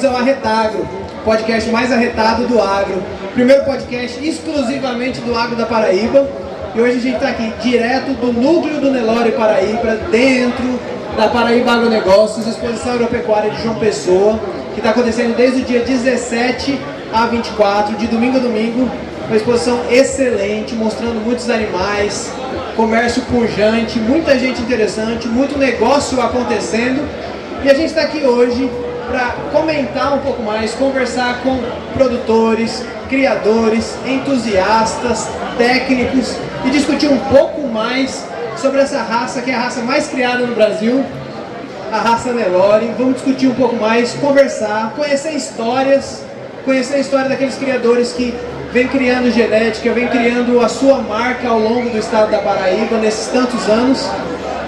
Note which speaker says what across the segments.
Speaker 1: Bem-vindos ao Arretagro, podcast mais arretado do agro. Primeiro podcast exclusivamente do agro da Paraíba. E hoje a gente está aqui direto do núcleo do Nelore Paraíba, dentro da Paraíba Agronegócios, exposição agropecuária de João Pessoa, que está acontecendo desde o dia 17 a 24, de domingo a domingo. Uma exposição excelente, mostrando muitos animais, comércio pujante, muita gente interessante, muito negócio acontecendo. E a gente está aqui hoje para comentar um pouco mais, conversar com produtores, criadores, entusiastas, técnicos e discutir um pouco mais sobre essa raça que é a raça mais criada no Brasil, a raça Nelore. Vamos discutir um pouco mais, conversar, conhecer histórias, conhecer a história daqueles criadores que vem criando genética, vem criando a sua marca ao longo do estado da Paraíba nesses tantos anos.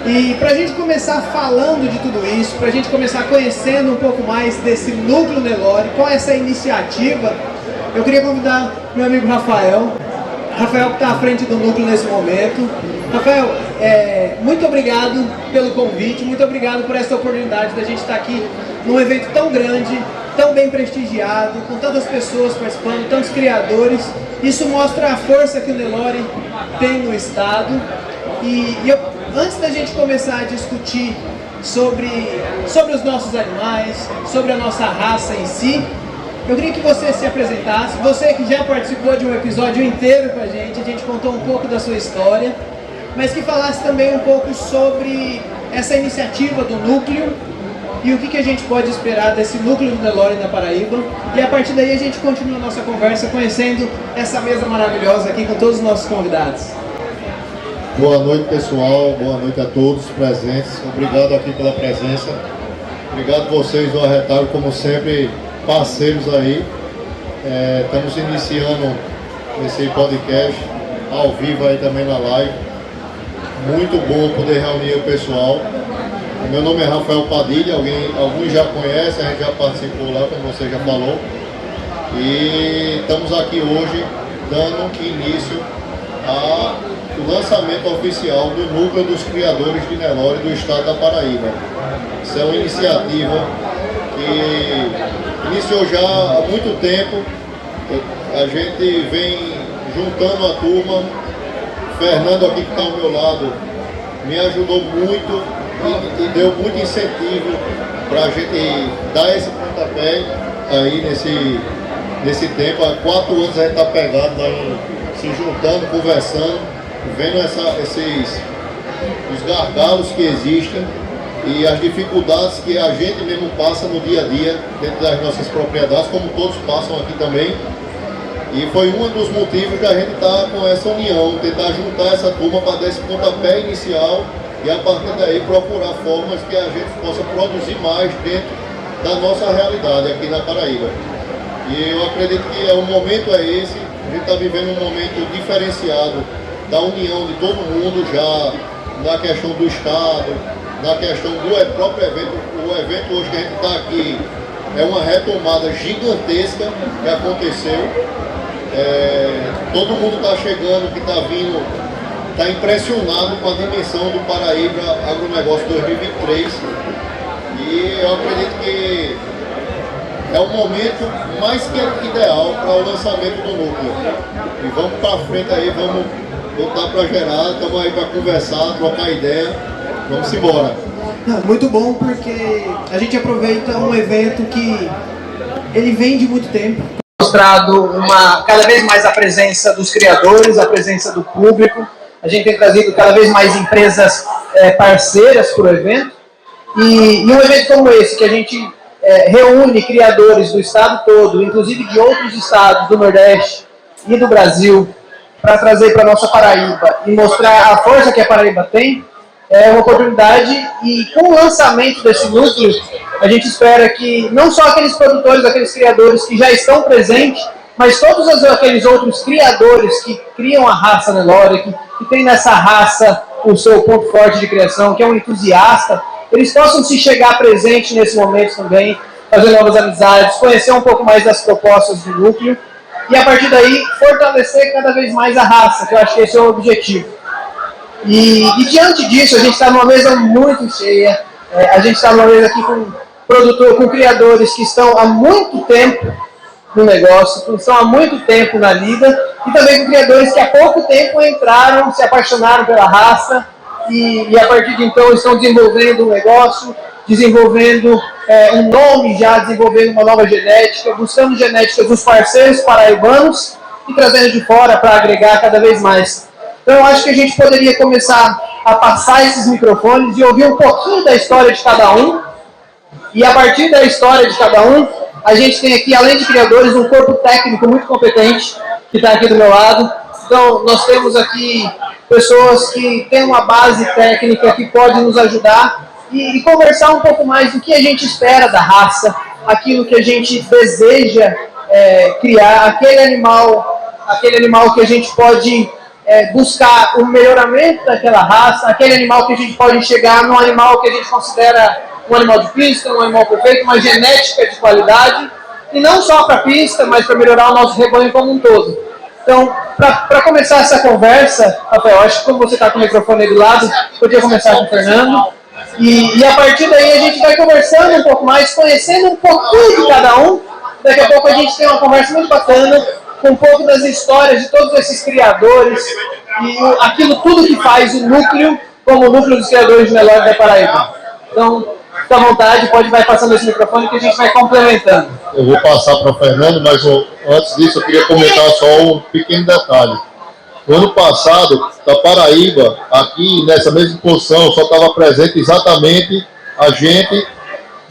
Speaker 1: E para a gente começar falando de tudo isso, para a gente começar conhecendo um pouco mais desse núcleo Nelore, qual é essa iniciativa, eu queria convidar meu amigo Rafael. Rafael que está à frente do núcleo nesse momento. Rafael, é, muito obrigado pelo convite, muito obrigado por essa oportunidade da gente estar aqui num evento tão grande, tão bem prestigiado, com tantas pessoas participando, tantos criadores. Isso mostra a força que o Nelore tem no estado. E, e eu antes da gente começar a discutir sobre, sobre os nossos animais, sobre a nossa raça em si, eu queria que você se apresentasse. Você que já participou de um episódio inteiro com a gente, a gente contou um pouco da sua história, mas que falasse também um pouco sobre essa iniciativa do núcleo e o que, que a gente pode esperar desse núcleo do Nelore na Paraíba. E a partir daí a gente continua a nossa conversa conhecendo essa mesa maravilhosa aqui com todos os nossos convidados.
Speaker 2: Boa noite, pessoal. Boa noite a todos presentes. Obrigado aqui pela presença. Obrigado vocês do Arretário, como sempre, parceiros aí. É, estamos iniciando esse podcast ao vivo aí também na live. Muito bom poder reunir o pessoal. Meu nome é Rafael Padilha, alguém, alguns já conhecem, a gente já participou lá, como você já falou. E estamos aqui hoje dando início a o lançamento oficial do Núcleo dos Criadores de Nelore do Estado da Paraíba. Isso é uma iniciativa que iniciou já há muito tempo. A gente vem juntando a turma. Fernando aqui que está ao meu lado me ajudou muito e, e deu muito incentivo para a gente dar esse pontapé aí nesse, nesse tempo. Há quatro anos a gente está pegado aí, se juntando, conversando vendo essa, esses os gargalos que existem e as dificuldades que a gente mesmo passa no dia a dia dentro das nossas propriedades, como todos passam aqui também. E foi um dos motivos da gente estar tá com essa união, tentar juntar essa turma para dar esse pontapé inicial e a partir daí procurar formas que a gente possa produzir mais dentro da nossa realidade aqui na Paraíba. E eu acredito que é, o momento é esse, a gente está vivendo um momento diferenciado da união de todo mundo já na questão do Estado, na questão do próprio evento. O evento hoje que a gente está aqui é uma retomada gigantesca que aconteceu. É, todo mundo está chegando, que está vindo, está impressionado com a dimensão do Paraíba Agronegócio 2023. E eu acredito que é o momento mais que ideal para o lançamento do núcleo. E vamos para frente aí, vamos botar para gerar, estamos aí para conversar, trocar ideia. Vamos embora.
Speaker 1: Muito bom porque a gente aproveita um evento que ele vem de muito tempo. Mostrado uma, cada vez mais a presença dos criadores, a presença do público. A gente tem trazido cada vez mais empresas é, parceiras para o evento. E, e um evento como esse, que a gente é, reúne criadores do estado todo, inclusive de outros estados do Nordeste e do Brasil, para trazer para nossa Paraíba e mostrar a força que a Paraíba tem, é uma oportunidade e com o lançamento desse núcleo, a gente espera que não só aqueles produtores, aqueles criadores que já estão presentes, mas todos aqueles outros criadores que criam a raça Nelore, que, que tem nessa raça o seu ponto forte de criação, que é um entusiasta, eles possam se chegar presente nesse momento também, fazer novas amizades, conhecer um pouco mais das propostas do núcleo e a partir daí fortalecer cada vez mais a raça, que eu acho que esse é o objetivo. E, e diante disso, a gente está numa mesa muito cheia, é, a gente está numa mesa aqui com produtor, com criadores que estão há muito tempo no negócio, que estão há muito tempo na lida, e também com criadores que há pouco tempo entraram, se apaixonaram pela raça, e, e a partir de então estão desenvolvendo um negócio, desenvolvendo é, um nome já, desenvolvendo uma nova genética, buscando genética dos parceiros paraibanos e trazendo de fora para agregar cada vez mais. Então eu acho que a gente poderia começar a passar esses microfones e ouvir um pouquinho da história de cada um. E a partir da história de cada um, a gente tem aqui, além de criadores, um corpo técnico muito competente que está aqui do meu lado. Então nós temos aqui pessoas que têm uma base técnica que pode nos ajudar e, e, conversar um pouco mais do que a gente espera da raça, aquilo que a gente deseja é, criar, aquele animal, aquele animal que a gente pode é, buscar o melhoramento daquela raça, aquele animal que a gente pode chegar num animal que a gente considera um animal de pista, um animal perfeito, uma genética de qualidade, e não só para pista, mas para melhorar o nosso rebanho como um todo. Então, para começar essa conversa, Rafael, acho que como você está com o microfone aí do lado, podia começar com o Fernando. E, e, a partir daí a gente vai conversando um pouco mais, conhecendo um pouquinho de cada um. Daqui a pouco a gente tem uma conversa muito bacana com um pouco das histórias de todos esses criadores e o, aquilo tudo que faz o núcleo como o núcleo dos criadores de Nelore da Paraíba. Então, fica à vontade, pode vai passando esse microfone que a gente vai complementando.
Speaker 2: Eu vou passar para o Fernando, mas antes disso eu queria comentar só um pequeno detalhe. No ano passado, da Paraíba, aqui nessa mesma posição, só estava presente exatamente a gente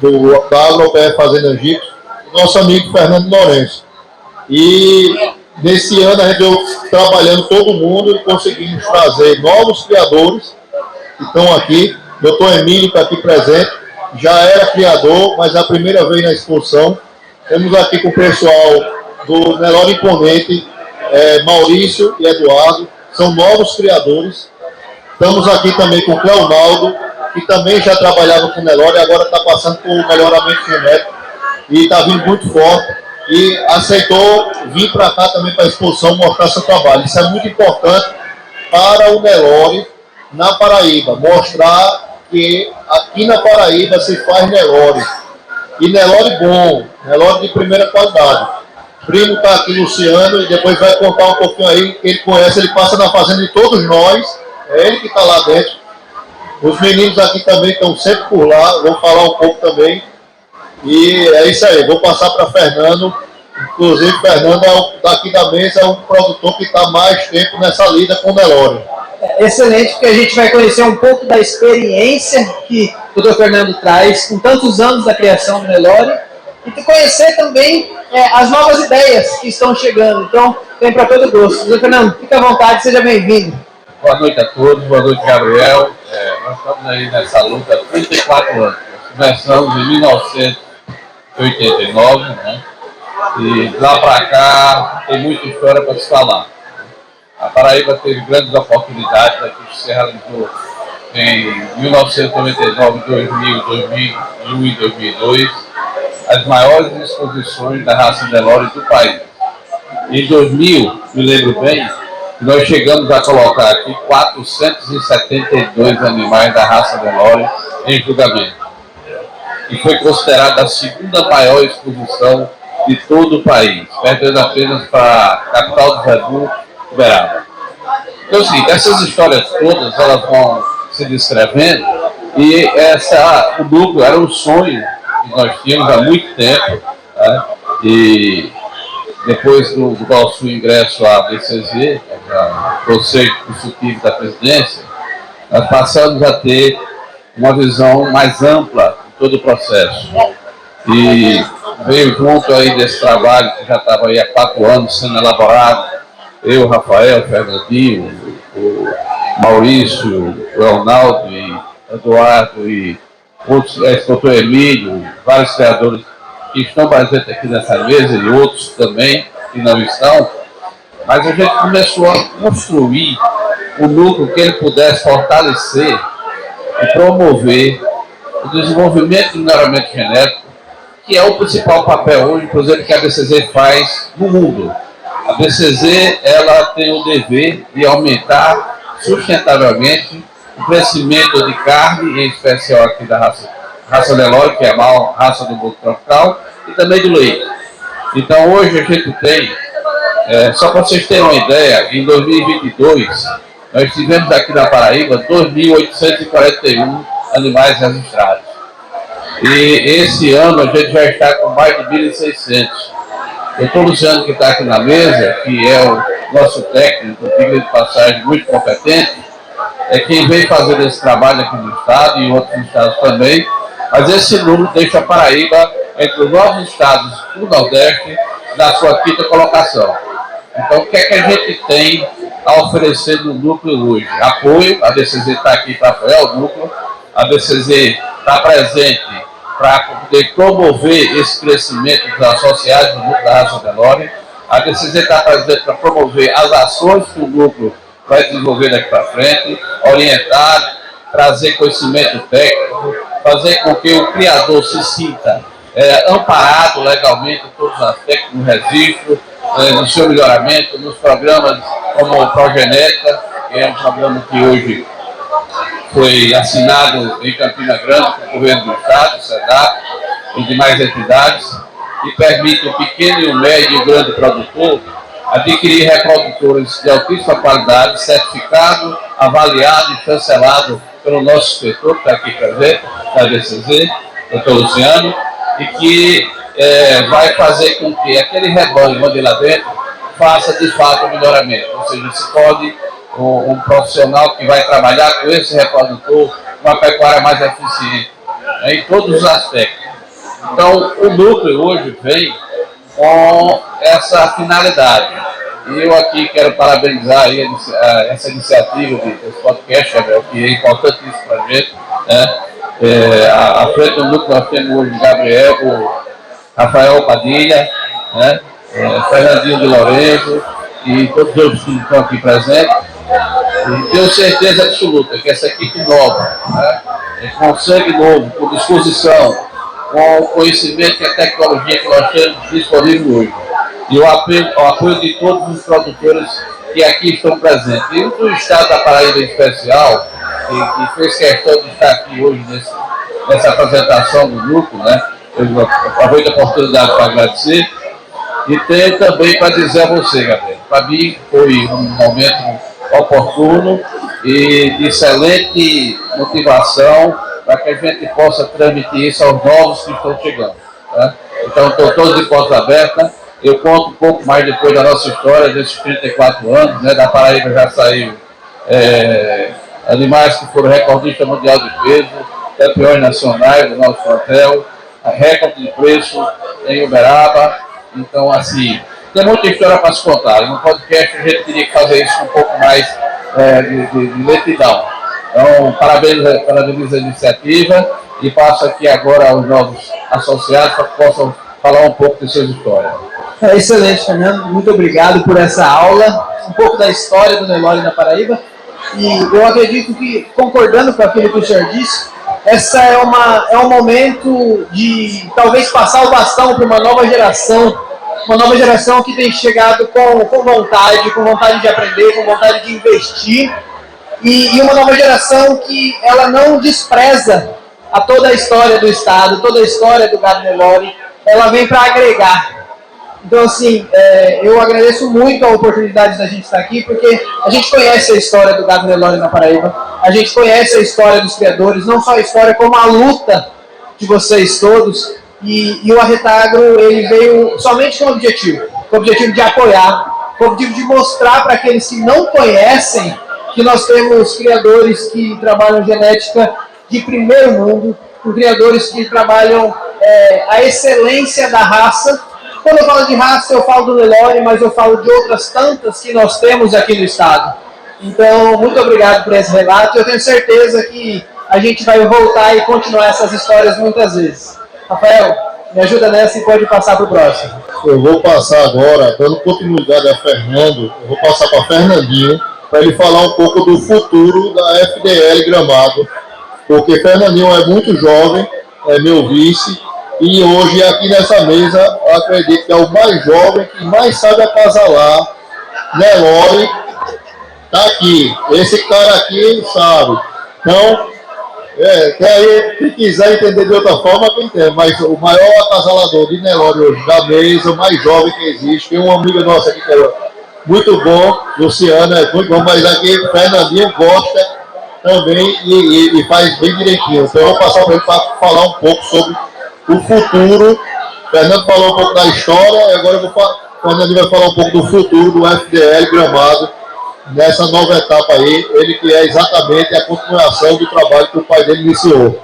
Speaker 2: do, da AgroPR Fazenda Egito, nosso amigo Fernando Lourenço. E nesse ano a gente veio trabalhando todo mundo e conseguimos trazer novos criadores que estão aqui. Doutor Emílio está aqui presente, já era criador, mas é a primeira vez na exposição. Temos aqui com o pessoal do Nelore Imponente, é, Maurício e Eduardo, são novos criadores. Estamos aqui também com o Cleonaldo, que também já trabalhava com Nelore e agora está passando por melhoramento genético e está vindo muito forte e aceitou vir para cá também para a exposição mostrar seu trabalho. Isso é muito importante para o Nelore na Paraíba, mostrar que aqui na Paraíba se faz Nelore. E Nelore bom, Nelore de primeira qualidade primo está aqui, Luciano, e depois vai contar um pouquinho aí, ele conhece, ele passa na fazenda de todos nós, é ele que está lá dentro. Os meninos aqui também estão sempre por lá, vou falar um pouco também. E é isso aí, vou passar para Fernando. Inclusive, Fernando é daqui da mesa é um produtor que está mais tempo nessa lida com o Nelore.
Speaker 1: É excelente, porque a gente vai conhecer um pouco da experiência que o Dr. Fernando traz, com tantos anos da criação do Nelore, e conhecer também é, as novas ideias que estão chegando. Então, tem para todo gosto. José Fernando, fique à vontade, seja bem-vindo.
Speaker 3: Boa noite a todos, boa noite, Gabriel. É, nós estamos aí nessa luta há 34 anos. Começamos em 1989, né? E lá para cá tem muita história para se falar. A Paraíba teve grandes oportunidades, aqui se realizou em 1999, 2000, 2001 e 2002 as maiores exposições da raça Nelore do país. Em 2000, me lembro bem, nós chegamos a colocar aqui 472 animais da raça Nelore em julgamento. E foi considerada a segunda maior exposição de todo o país, perdendo apenas para a capital do Zebu, Uberaba. Então, assim, essas histórias todas, elas vão se descrevendo, e essa, o núcleo era um sonho nós tínhamos há muito tempo, né? e depois do, do nosso ingresso à BCZ, Conselho Consultivo da Presidência, nós passamos a ter uma visão mais ampla de todo o processo. e veio junto aí desse trabalho que já estava aí há quatro anos sendo elaborado. Eu, Rafael, Fernandinho, o Maurício, o Leonardo e Eduardo e outros, é, doutor Emílio, vários criadores que estão presentes aqui nessa mesa e outros também que não estão, mas a gente começou a construir o núcleo que ele pudesse fortalecer e promover o desenvolvimento do melhoramento genético, que é o principal papel hoje, por que a BCZ faz no mundo. A BCZ ela tem o dever de aumentar sustentavelmente o crescimento de carne, em especial aqui da raça, raça Nelore, que é a maior raça do mundo tropical, e também do leite. Então hoje a gente tem, é, só para vocês terem uma ideia, em 2022 nós tivemos aqui na Paraíba 2.841 animais registrados. E esse ano a gente já está com mais de 1.600. O doutor Luciano, que está aqui na mesa, que é o nosso técnico, diga de passagem, muito competente, é quem vem fazendo esse trabalho aqui no estado e em outros estados também. Mas esse número deixa a Paraíba entre os nove estados do Nordeste na sua quinta colocação. Então, o que é que a gente tem a oferecer no núcleo hoje? Apoio, a DCZ está aqui para apoiar o núcleo, a DCZ está presente para poder promover esse crescimento dos associados do núcleo da Raça Delore. A DCZ está presente para promover as ações que o núcleo vai desenvolver daqui para frente, orientar, trazer conhecimento técnico, fazer com que o criador se sinta é, amparado legalmente em todos os aspectos, no registro, é, no seu melhoramento, nos programas como o Progenética, que é um programa que hoje foi assinado em Campina Grande com o governo do Estado, o SEDAP e demais entidades, e permite o pequeno o médio e grande produtor adquirir reprodutores de altíssima qualidade, certificado, avaliado e cancelado pelo nosso inspetor, que está aqui presente, da DCZ, doutor Luciano, e que é, vai fazer com que aquele rebanho onde lá dentro faça de fato o melhoramento. Ou seja, se pode um, um profissional que vai trabalhar com esse reprodutor uma pecuária mais eficiente, né, em todos os aspectos. Então, o núcleo hoje vem com essa finalidade. E eu aqui quero parabenizar essa iniciativa desse podcast, Gabriel, que é importantíssimo para a gente. Né? É, à frente do núcleo nós temos hoje Gabriel, o Rafael Padilha, né? É, Fernandinho de Lourenço e todos os outros que estão aqui presentes. E tenho certeza absoluta que essa equipe nova, né? É com sangue novo, com disposição, com o conhecimento e a tecnologia que nós temos disponível hoje, e o apoio, o apoio de todos os produtores que aqui estão presentes. E do Estado da Paraíba em especial, que, que fez questão de estar aqui hoje nesse, nessa apresentação do grupo, né? Eu aproveito a oportunidade para agradecer. E tenho também para dizer a você, Gabriel, para mim foi um momento oportuno e de excelente motivação para que a gente possa transmitir isso aos novos que estão chegando. Tá? Então, estou todos de portas abertas eu conto um pouco mais depois da nossa história, desses 34 anos, né? Da Paraíba já saiu é, animais que foram recordistas mundial de peso, campeões nacionais do nosso hotel, recorde de preço em Uberaba. Então, assim, tem muita história para se contar. No podcast a gente teria que fazer isso com um pouco mais é, de, de, de lentidão. Então, parabéns, parabéns à iniciativa e passo aqui agora aos novos associados para que possam falar um pouco de suas histórias.
Speaker 1: É excelente, Fernando. Muito obrigado por essa aula. Um pouco da história do Nelore na Paraíba. E eu acredito que, concordando com aquilo que o senhor disse, essa é, uma, é um momento de talvez passar o bastão para uma nova geração, uma nova geração que tem chegado com, com vontade, com vontade de aprender, com vontade de investir, e, e uma nova geração que ela não despreza a toda a história do Estado, toda a história do Gado Nelore, ela vem para agregar. Então, assim, é, eu agradeço muito a oportunidade da gente estar aqui, porque a gente conhece a história do gado Nelore na Paraíba, a gente conhece a história dos criadores, não só a história, como a luta de vocês todos. E, e o Arretagro, ele veio somente com o objetivo, com o objetivo de apoiar, com o objetivo de mostrar para aqueles que não conhecem que nós temos criadores que trabalham genética de primeiro mundo, com criadores que trabalham é, a excelência da raça. Quando eu falo de raça, eu falo do Nelore, mas eu falo de outras tantas que nós temos aqui no estado. Então, muito obrigado por esse relato. Eu tenho certeza que a gente vai voltar e continuar essas histórias muitas vezes. Rafael, me ajuda nessa e pode passar para o próximo.
Speaker 2: Eu vou passar agora, dando continuidade a Fernando, eu vou passar para Fernandinho, para ele falar um pouco do futuro da FDL Gramado, porque Fernandinho é muito jovem, é meu vice, e hoje aqui nessa mesa, acredito que é o mais jovem, que mais sabe acasalar, Nelore, tá aqui. Esse cara aqui sabe. Então, é, aí, quem quiser entender de outra forma, quem tem. Mas o maior acasalador de Nelore hoje da mesa, o mais jovem que existe, tem uma amiga nossa aqui que é muito bom, Luciana é muito bom, mas aqui Fernandinho gosta também e, e, e faz bem direitinho. Então eu vou passar para ele para falar um pouco sobre o futuro. Fernando falou um pouco da história, agora eu vou falar, Fernandinho vai falar um pouco do futuro do FDL Gramado nessa nova etapa aí, ele que é exatamente a continuação do trabalho que o pai dele iniciou.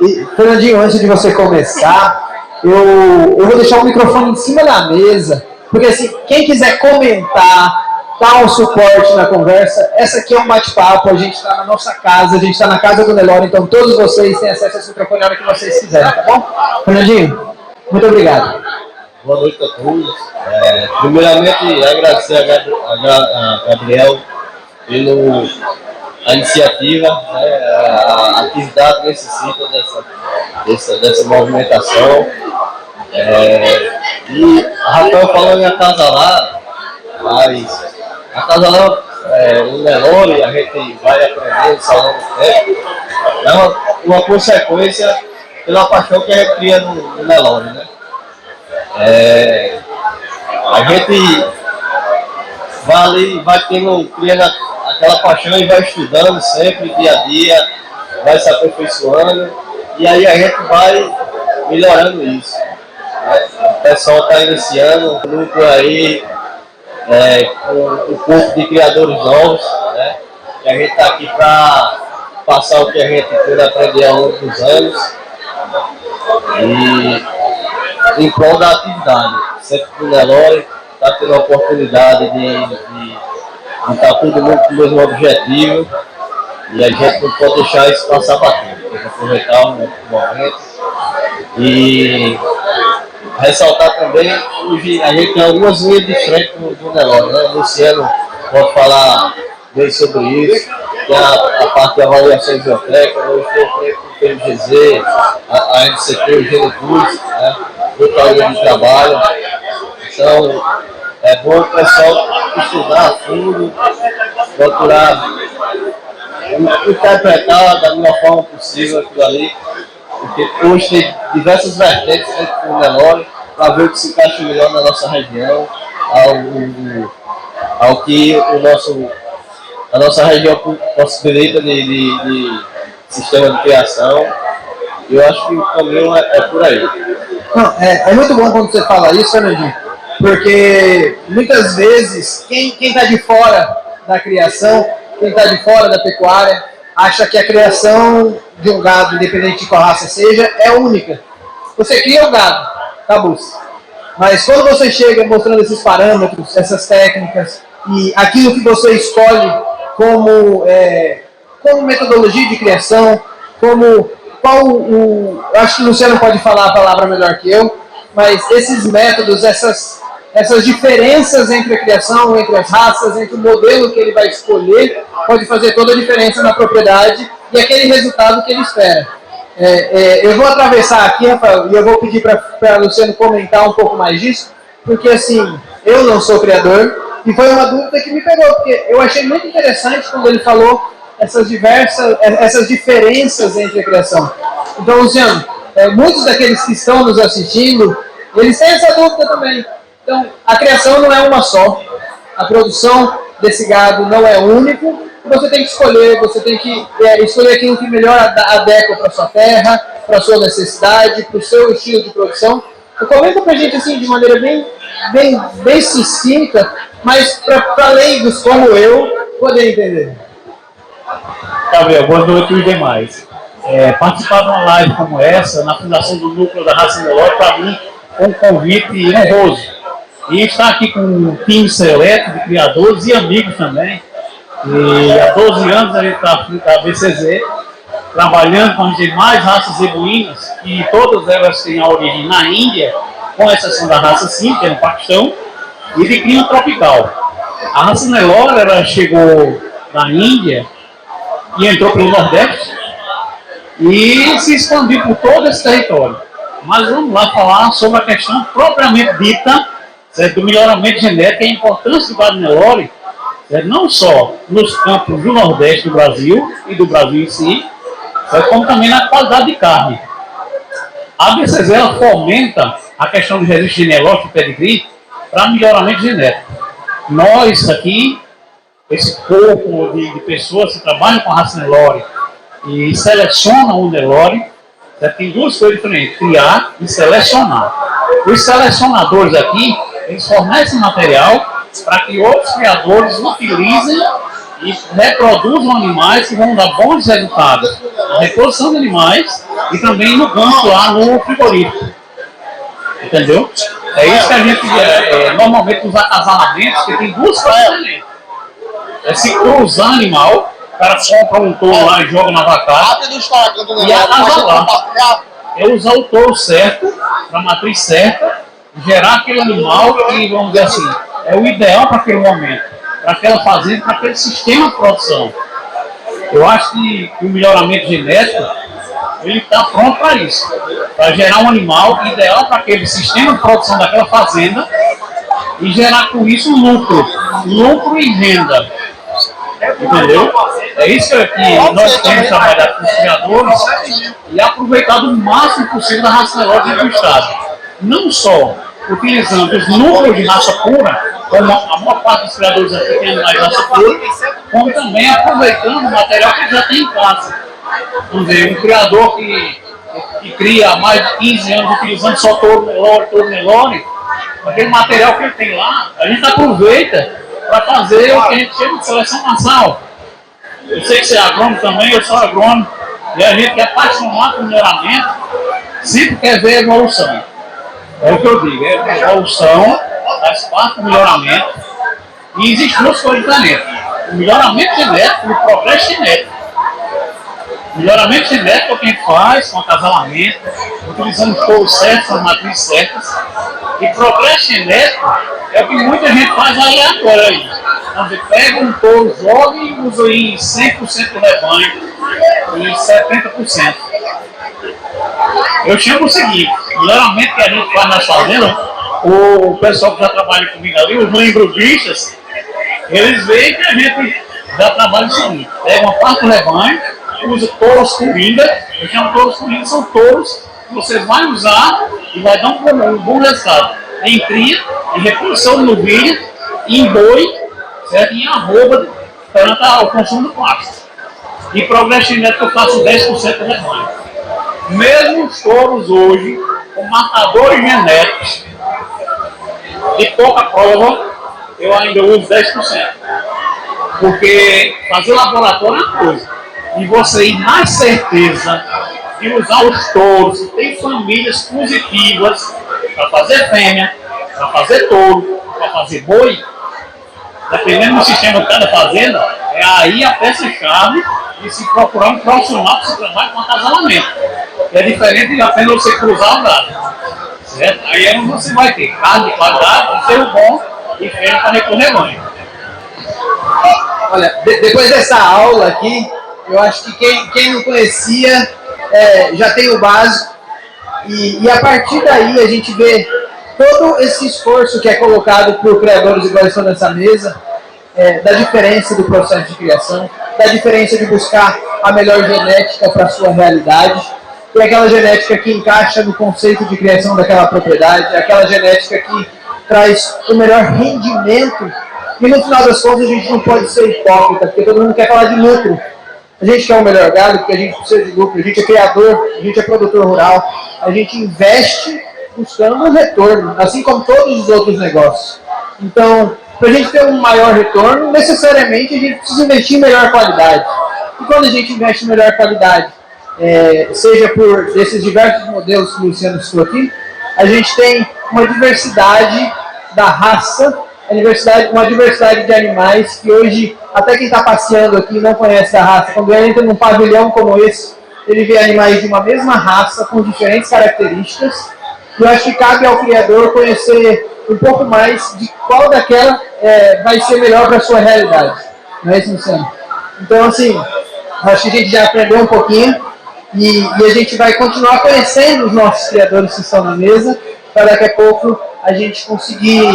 Speaker 1: E, Fernandinho, antes de você começar, eu, eu vou deixar o microfone em cima da mesa, porque assim, quem quiser comentar, dar um suporte na conversa, essa aqui é um bate-papo, a gente está na nossa casa, a gente está na casa do Nelore, então todos vocês têm acesso a esse microfone hora que vocês quiserem, tá bom? Fernandinho, muito obrigado.
Speaker 4: Boa noite a todos. É, primeiramente, agradecer a, a, Gabriel pela iniciativa. Né, a atividade necessita dessa, dessa, dessa movimentação. É, e a Rafael falou em acasalar, mas acasalar é, o Nelore, a gente vai aprender salão do tempo, é uma, uma consequência pela paixão que a gente cria no, no Nelore, né? É, a gente vai ali, vai tendo, criando aquela paixão e vai estudando sempre, dia a dia, vai se aperfeiçoando, e aí a gente vai melhorando isso. O pessoal está iniciando, um grupo aí, é, com de criadores novos, né? E a gente está aqui para passar o que a gente pôde aprender ao longo dos anos. E em prol da atividade. Sempre que o Nelore está tendo a oportunidade de, de, estar todo mundo com o mesmo objetivo e a gente não pode deixar isso passar batido. Tem que aproveitar o momento e ressaltar também, hoje a gente tem algumas linhas de frente do Nelore, né? O Luciano pode falar bem sobre isso, tem a, a parte de avaliação eu estou com o PMGZ, a, a NCT, o Genetus, né? muito aluno de trabalho. Então, é bom o pessoal estudar a fundo, procurar interpretar da melhor forma possível aquilo ali, porque hoje tem diversas vertentes dentro do para ver o que se encaixa melhor na nossa região, ao, ao que o nosso, a nossa região possibilita de, de, de sistema de criação. Eu acho que o caminho é, é por aí.
Speaker 1: Não, é, é, muito bom quando você fala isso, Fernandinho, porque muitas vezes quem está de fora da criação, quem está de fora da pecuária, acha que a criação de um gado, independente de qual raça seja, é única. Você cria o gado, acabou. Mas quando você chega mostrando esses parâmetros, essas técnicas e aquilo que você escolhe como, é, como metodologia de criação, como qual o. Eu acho que o Luciano pode falar a palavra melhor que eu, mas esses métodos, essas, essas diferenças entre a criação, entre as raças, entre o modelo que ele vai escolher, pode fazer toda a diferença na propriedade e aquele resultado que ele espera. É, é, eu vou atravessar aqui, Rafael, e eu vou pedir para Luciano comentar um pouco mais disso, porque assim, eu não sou criador, e foi uma dúvida que me pegou, porque eu achei muito interessante quando ele falou essas diversas, essas diferenças entre a criação. Então, Luciano, é, muitos daqueles que estão nos assistindo, eles têm essa dúvida também. Então, a criação não é uma só. A produção desse gado não é único. Você tem que escolher, você tem que é, escolher aquilo que melhor adequa para sua terra, para sua necessidade, para o seu estilo de produção. Então, comenta para a gente assim de maneira bem, bem, bem sucinta, mas para leigos como eu poder entender.
Speaker 5: Gabriel, boa noite e demais. é, participar de uma live como essa, na fundação do núcleo da Raça Nelore, para mim, é um convite honroso. E estar aqui com um time seleto de criadores e amigos também. E há 12 anos a gente está na BCZ, trabalhando com as demais raças zebuínas, e todas elas têm a origem na Índia, com exceção da raça Sim, que é no Paquistão, e de clima tropical. A raça Nelore ela chegou da Índia e entrou pelo Nordeste e se expandiu por todo esse território. Mas vamos lá falar sobre a questão propriamente dita certo, do melhoramento genético e a importância do gado Nelore, certo, não só nos campos do Nordeste do Brasil e do Brasil em si, certo, como também na qualidade de carne. A BCZ fomenta a questão do registro genealógico do pedigree para melhoramento genético. Nós aqui, esse corpo de, de pessoas que trabalham com a raça Nelore e selecionam o Nelore, tem duas coisas diferentes, criar e selecionar. Os selecionadores aqui, eles fornecem material para que outros criadores utilizem e reproduzam animais que vão dar bons resultados na reprodução de animais e também no gancho lá no frigorífico. Entendeu? É isso que a gente é, é, normalmente nos acasalamentos, que tem duas coisas É se cruzar animal, o cara compra um touro lá e joga na vaca. E acasalar. É usar o touro certo, para a matriz certa, gerar aquele animal que, vamos dizer assim, é o ideal para aquele momento, para aquela fazenda, para aquele sistema de produção. Eu acho que o melhoramento genético ele está pronto para isso, para gerar um animal ideal para aquele sistema de produção daquela fazenda e gerar com isso lucro, lucro e renda. Entendeu? É isso que nós temos trabalhado com os criadores e aproveitar o máximo possível da raça do Estado. Não só utilizando os núcleos de raça pura, como a maior parte dos criadores aqui tem mais raça pura, como também aproveitando o material que já tem em casa vamos dizer, um criador que, que cria há mais de 15 anos utilizando só touro Nelore, touro Nelore, aquele material que ele tem lá, a gente aproveita para fazer o que a gente chama de seleção massal. Eu sei que você é agrônomo também, eu sou agrônomo, e a gente que é apaixonado por melhoramento, sempre quer ver a evolução. É o que eu digo, é evolução faz parte do melhoramento, e existem duas coisas diferentes. O melhoramento genético e o progresso genético. Melhoramento genético é o que a gente faz com acasalamento, utilizando os touros certos, as matrizes certas. E progresso genético é o que muita gente faz aleatório aí. Onde pega um touro jovem e usa em 100% do rebanho, em 70%. Eu chamo o seguinte, melhoramento que a gente faz nas fazendas, o pessoal que já trabalha comigo ali, os lembro-bichas, eles veem que a gente já trabalha o seguinte, pega uma parte do rebanho, usa touros coringa, eu chamo touros coringa, são touros que você vai usar e vai dar um, um bom resultado. Em cria, em reprodução de novilha, em boi, certo? em arroba, perante o consumo do pasto. E progresso genético eu faço 10% do rebanho. Mesmo os touros hoje, com matadores genéticos, de pouca prova, eu ainda uso 10%. Porque fazer laboratório é uma coisa e você ir na certeza de usar os touros, tem famílias positivas para fazer fêmea, para fazer touro, para fazer boi, dependendo do sistema de cada fazenda, é aí a peça-chave de se procurar um profissional que se trabalhe com acasalamento. É diferente de apenas você cruzar o gado. Certo? Aí é onde você vai ter carne de qualidade, ser bom e fêmea para recorrer banho.
Speaker 1: Olha, de, depois dessa aula aqui, eu acho que quem, quem não conhecia é, já tem o básico. E, e, a partir daí a gente vê todo esse esforço que é colocado por criadores igual estão nessa mesa, é, da diferença do processo de criação, da diferença de buscar a melhor genética para a sua realidade, e aquela genética que encaixa no conceito de criação daquela propriedade, aquela genética que traz o melhor rendimento. E no final das contas a gente não pode ser hipócrita, porque todo mundo quer falar de lucro. A gente quer o melhor gado porque a gente precisa de lucro, a gente é criador, a gente é produtor rural, a gente investe buscando um retorno, assim como todos os outros negócios. Então, para a gente ter um maior retorno, necessariamente a gente precisa investir em melhor qualidade. E quando a gente investe em melhor qualidade é, seja por esses diversos modelos que o Luciano citou aqui, a gente tem uma diversidade da raça, uma diversidade, de animais que hoje, até quem está passeando aqui não conhece a raça. Quando entra num pavilhão como esse, ele vê animais de uma mesma raça, com diferentes características. Eu acho que cabe ao criador conhecer um pouco mais de qual daquela é, vai ser melhor para a sua realidade. Não é isso, Luciano? Então, assim, acho que a gente já aprendeu um pouquinho e, e, a gente vai continuar conhecendo os nossos criadores que estão na mesa, para daqui a pouco a gente conseguir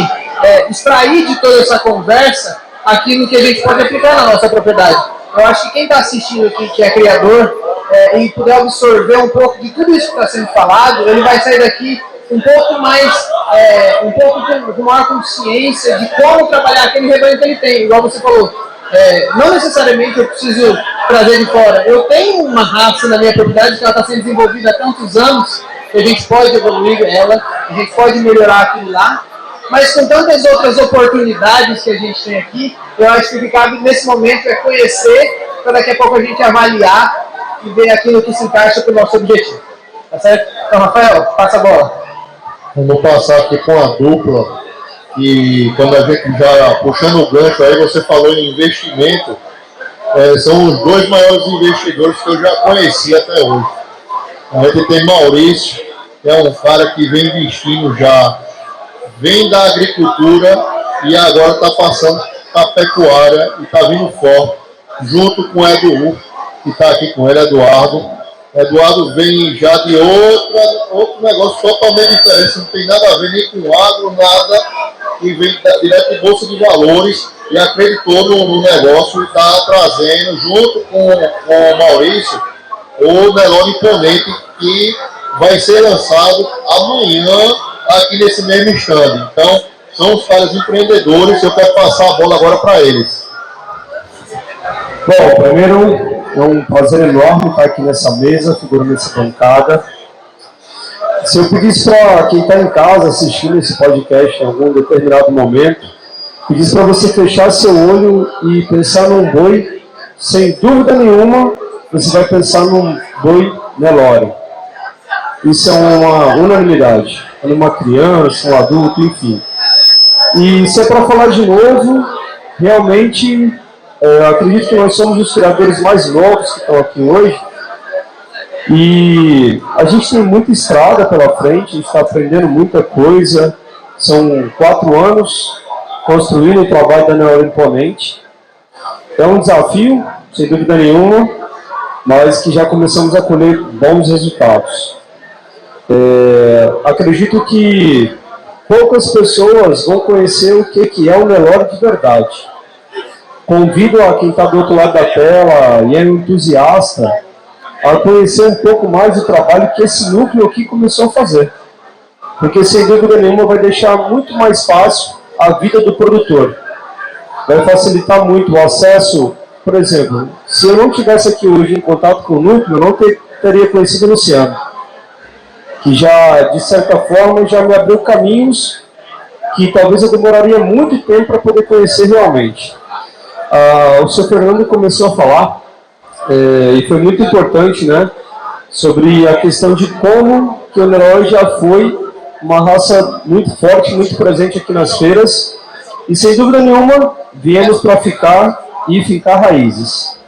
Speaker 1: é, extrair de toda essa conversa aquilo que a gente pode aplicar na nossa propriedade. Eu acho que quem está assistindo aqui, que é criador, é, e puder absorver um pouco de tudo isso que está sendo falado, ele vai sair daqui um pouco mais, é, um pouco com, com maior consciência de como trabalhar aquele rebanho que ele tem, igual você falou. É, não necessariamente eu preciso trazer de fora. Eu tenho uma raça na minha propriedade que ela está sendo desenvolvida há tantos anos, que a gente pode evoluir ela, a gente pode melhorar aquilo lá, mas com tantas outras oportunidades que a gente tem aqui, eu acho que o que cabe nesse momento é conhecer, para daqui a pouco a gente avaliar e ver aquilo que se encaixa para o nosso objetivo. Tá certo? Então, Rafael, passa a bola.
Speaker 2: Vamos passar aqui com a dupla. E quando a gente já puxando o gancho aí, você falou em investimento. É, são os dois maiores investidores que eu já conheci até hoje. A gente tem Maurício, que é um cara que vem investindo já, vem da agricultura e agora está passando para a pecuária e está vindo forte, junto com o Edu, que está aqui com ele, Eduardo. Eduardo vem já de outra, outro negócio totalmente diferente, não tem nada a ver nem com agro, nada, e vem direto de Bolsa de Valores e acreditou no, no negócio e está trazendo, junto com, com o Maurício, o Nelore Imponente, que vai ser lançado amanhã aqui nesse mesmo stand. Então, são os caras empreendedores, eu quero passar a bola agora para eles.
Speaker 6: Bom, primeiro é um prazer enorme estar aqui nessa mesa, figurando nessa bancada. Se eu pedisse para quem está em casa assistindo esse podcast em algum determinado momento, pedisse para você fechar seu olho e pensar num boi, sem dúvida nenhuma, você vai pensar num boi Nelore. Isso é uma unanimidade. Numa criança, um adulto, enfim. E se é para falar de novo, realmente é, acredito que nós somos os criadores mais novos que estão aqui hoje. E a gente tem muita estrada pela frente, a gente está aprendendo muita coisa. São quatro anos construindo o trabalho da Neuro Imponente. É um desafio, sem dúvida nenhuma, mas que já começamos a colher bons resultados. É, acredito que poucas pessoas vão conhecer o que, que é o Nelore de verdade. Convido a quem está do outro lado da tela e é entusiasta a conhecer um pouco mais o trabalho que esse núcleo aqui começou a fazer. Porque, sem dúvida nenhuma, vai deixar muito mais fácil a vida do produtor. Vai facilitar muito o acesso. Por exemplo, se eu não tivesse aqui hoje em contato com o núcleo, eu não ter, teria conhecido o Luciano. Que já, de certa forma, já me abriu caminhos que talvez eu demoraria muito tempo para poder conhecer realmente ah, o seu Fernando começou a falar, é, e foi muito importante, né, sobre a questão de como que o Leroy já foi uma raça muito forte, muito presente aqui nas feiras, e sem dúvida nenhuma, viemos para ficar e ficar raízes.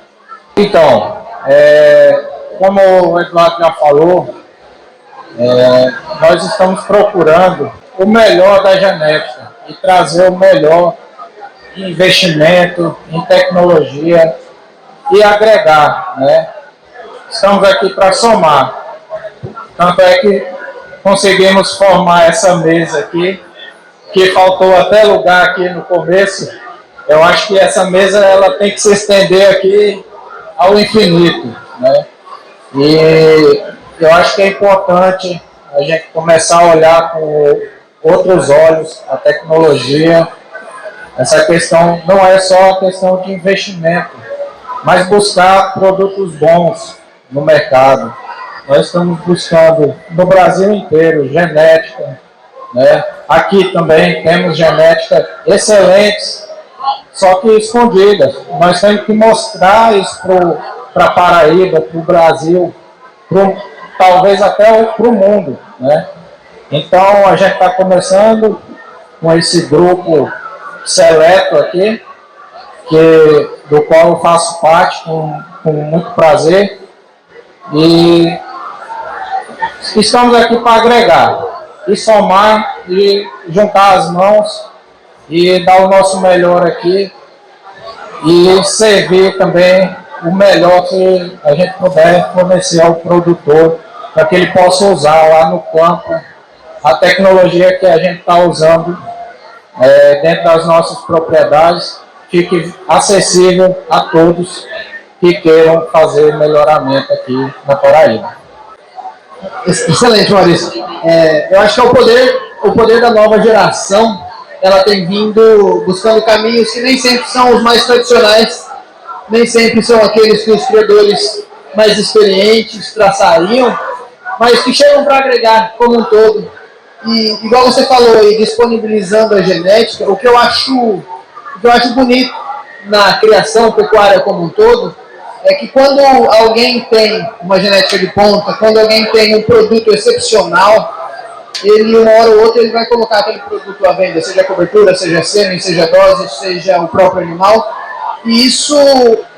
Speaker 7: Então, é, como o Eduardo já falou, é, nós estamos procurando o melhor da genética e trazer o melhor investimento, em tecnologia e agregar. Né? Estamos aqui para somar. Tanto é que conseguimos formar essa mesa aqui, que faltou até lugar aqui no começo. Eu acho que essa mesa ela tem que se estender aqui ao infinito. Né? E eu acho que é importante a gente começar a olhar com outros olhos a tecnologia essa questão não é só a questão de investimento, mas buscar produtos bons no mercado. Nós estamos buscando no Brasil inteiro genética, né? Aqui também temos genética excelentes, só que escondidas. Nós temos que mostrar isso para Paraíba, para o Brasil, pro, talvez até para o mundo. Né? Então a gente está começando com esse grupo seleto aqui, que, do qual eu faço parte com, com muito prazer. E estamos aqui para agregar e somar e juntar as mãos e dar o nosso melhor aqui e servir também o melhor que a gente puder fornecer ao produtor para que ele possa usar lá no campo a tecnologia que a gente está usando é, dentro das nossas propriedades fique acessível a todos que queiram fazer melhoramento aqui na Paraíba.
Speaker 1: Excelente, Maurício. É, eu acho que é o poder, o poder da nova geração. Ela tem vindo buscando caminhos que nem sempre são os mais tradicionais, nem sempre são aqueles que os criadores mais experientes traçariam, mas que chegam para agregar como um todo. E igual você falou aí, disponibilizando a genética, o que eu acho, o que eu acho bonito na criação pecuária como um todo é que quando alguém tem uma genética de ponta, quando alguém tem um produto excepcional, ele uma hora ou outra ele vai colocar aquele produto à venda, seja cobertura, seja sêmen, seja dose, seja o próprio animal. E isso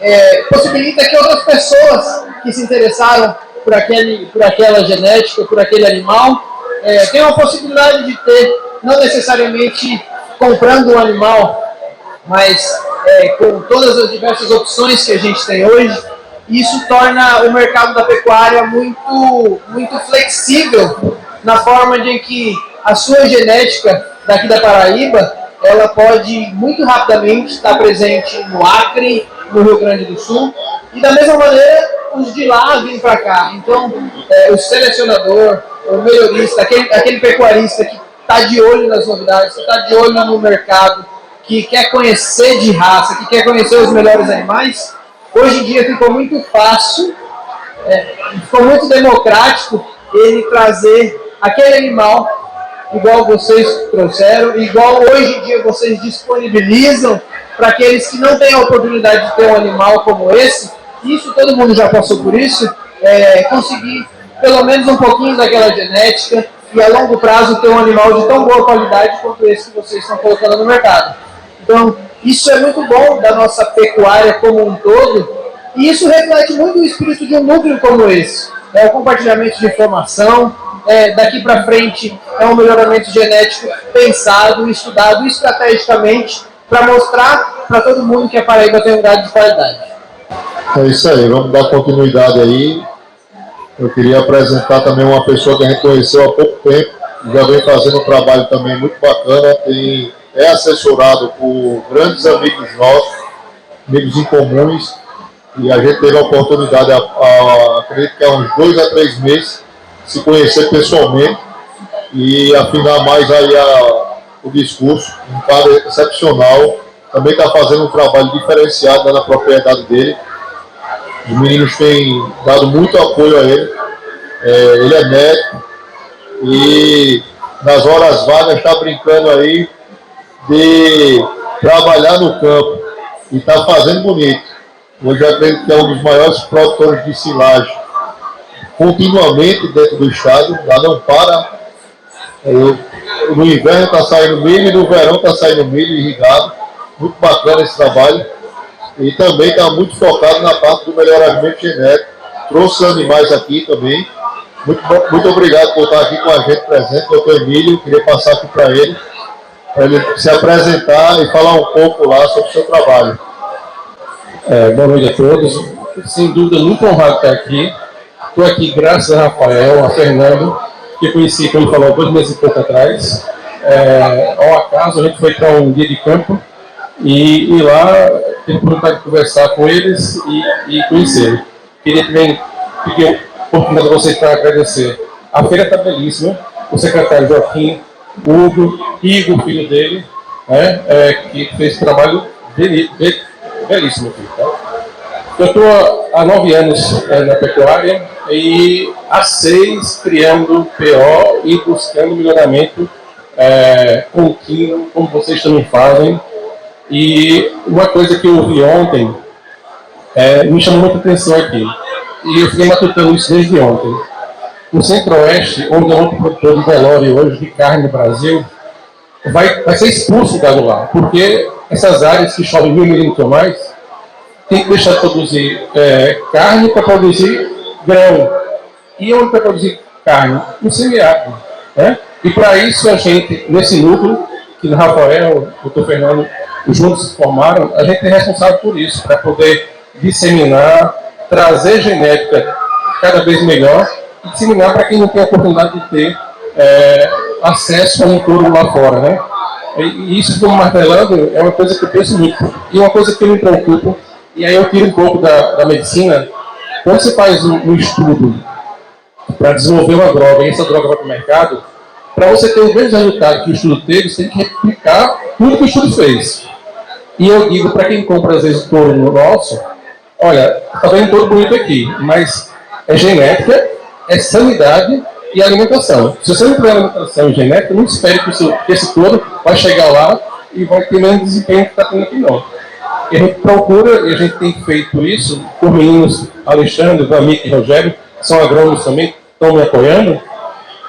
Speaker 1: é, possibilita que outras pessoas que se interessaram por, aquele, por aquela genética, por aquele animal, é, tenham a possibilidade de ter, não necessariamente comprando um animal, mas é, com todas as diversas opções que a gente tem hoje, isso torna o mercado da pecuária muito, muito flexível na forma de que a sua genética daqui da Paraíba ela pode muito rapidamente estar presente no Acre, no Rio Grande do Sul, e da mesma maneira os de lá vêm para cá. Então, é, o selecionador, o melhorista, aquele, aquele pecuarista que está de olho nas novidades, que está de olho no mercado, que quer conhecer de raça, que quer conhecer os melhores animais, hoje em dia ficou muito fácil, é, ficou muito democrático ele trazer aquele animal igual vocês trouxeram, igual hoje em dia vocês disponibilizam para aqueles que não têm a oportunidade de ter um animal como esse, isso todo mundo já passou por isso, é, conseguir pelo menos um pouquinho daquela genética e a longo prazo ter um animal de tão boa qualidade quanto esse que vocês estão colocando no mercado. Então, isso é muito bom da nossa pecuária como um todo, e isso reflete muito o espírito de um núcleo como esse. É o compartilhamento de informação, é, daqui para frente é um melhoramento genético pensado, estudado estrategicamente para mostrar para todo mundo que a Paraíba tem um gado de qualidade.
Speaker 2: É isso aí, vamos dar continuidade aí. Eu queria apresentar também uma pessoa que a gente conheceu há pouco tempo, já vem fazendo um trabalho também muito bacana, tem é assessorado por grandes amigos nossos, amigos em comuns, e a gente teve a oportunidade, a, a, acredito que há uns dois a três meses, se conhecer pessoalmente e afinar mais aí a, o discurso, um cara excepcional, também está fazendo um trabalho diferenciado na propriedade dele. Os meninos têm dado muito apoio a ele. É, ele é médico e nas horas vagas está brincando aí de trabalhar no campo e está fazendo bonito. Hoje eu acredito que é um dos maiores produtores de silagem continuamente dentro do estádio, lá não para. Eu, no inverno está saindo milho e no verão está saindo milho irrigado. Muito bacana esse trabalho. E também está muito focado na parte do melhoramento genético. Trouxe animais aqui também. Muito, muito obrigado por estar aqui com a gente presente, doutor Emílio. Queria passar aqui para ele para ele se apresentar e falar um pouco lá sobre o seu trabalho.
Speaker 8: É, boa noite a todos. Sem dúvida, muito honrado estar aqui. Estou aqui graças a Rafael, a Fernando, que conheci, como ele falou, dois meses e pouco atrás. É, ao acaso, a gente foi para um dia de campo e, e lá a oportunidade de conversar com eles e, e conhecê-los. Queria também pedir a oportunidade de vocês para agradecer. A feira está belíssima. O secretário Joaquim Hugo, Igor, filho dele, né, é, que fez trabalho belíssimo aqui. Tá? Eu estou há nove anos é, na pecuária e há seis criando PO e buscando melhoramento é, contínuo, como vocês também fazem. E uma coisa que eu vi ontem é, me chamou muita atenção aqui. e eu fiquei matutando isso desde ontem. O Centro-Oeste, onde é outro produtor de velório hoje de carne no Brasil, vai, vai ser expulso o gado lá, porque essas áreas que chovem mil milímetros ou mais, tem que deixar de produzir é, carne para produzir grão. E onde para produzir carne? No semiárido. Né? E para isso a gente, nesse núcleo, que o Rafael, o doutor Fernando, juntos se formaram, a gente é responsável por isso, para poder disseminar, trazer genética cada vez melhor e disseminar para quem não tem a oportunidade de ter é, acesso a um couro lá fora. Né? E isso, como martelando, é uma coisa que eu penso muito. E uma coisa que me preocupo, e aí eu tiro um pouco da, da medicina, quando você faz um, um estudo para desenvolver uma droga e essa droga vai para o mercado, para você ter o mesmo resultado que o estudo teve, você tem que replicar tudo que o estudo fez. E eu digo para quem compra, às vezes, touro nosso, olha, está vendo todo bonito aqui, mas é genética, é sanidade e alimentação. Se você não tiver alimentação e genética, não espere que, que esse touro vai chegar lá e vai ter menos desempenho que está tendo aqui, não. E a gente procura, e a gente tem feito isso, por meninos Alexandre, Vamic e Rogério, que são agrônomos também, estão me apoiando,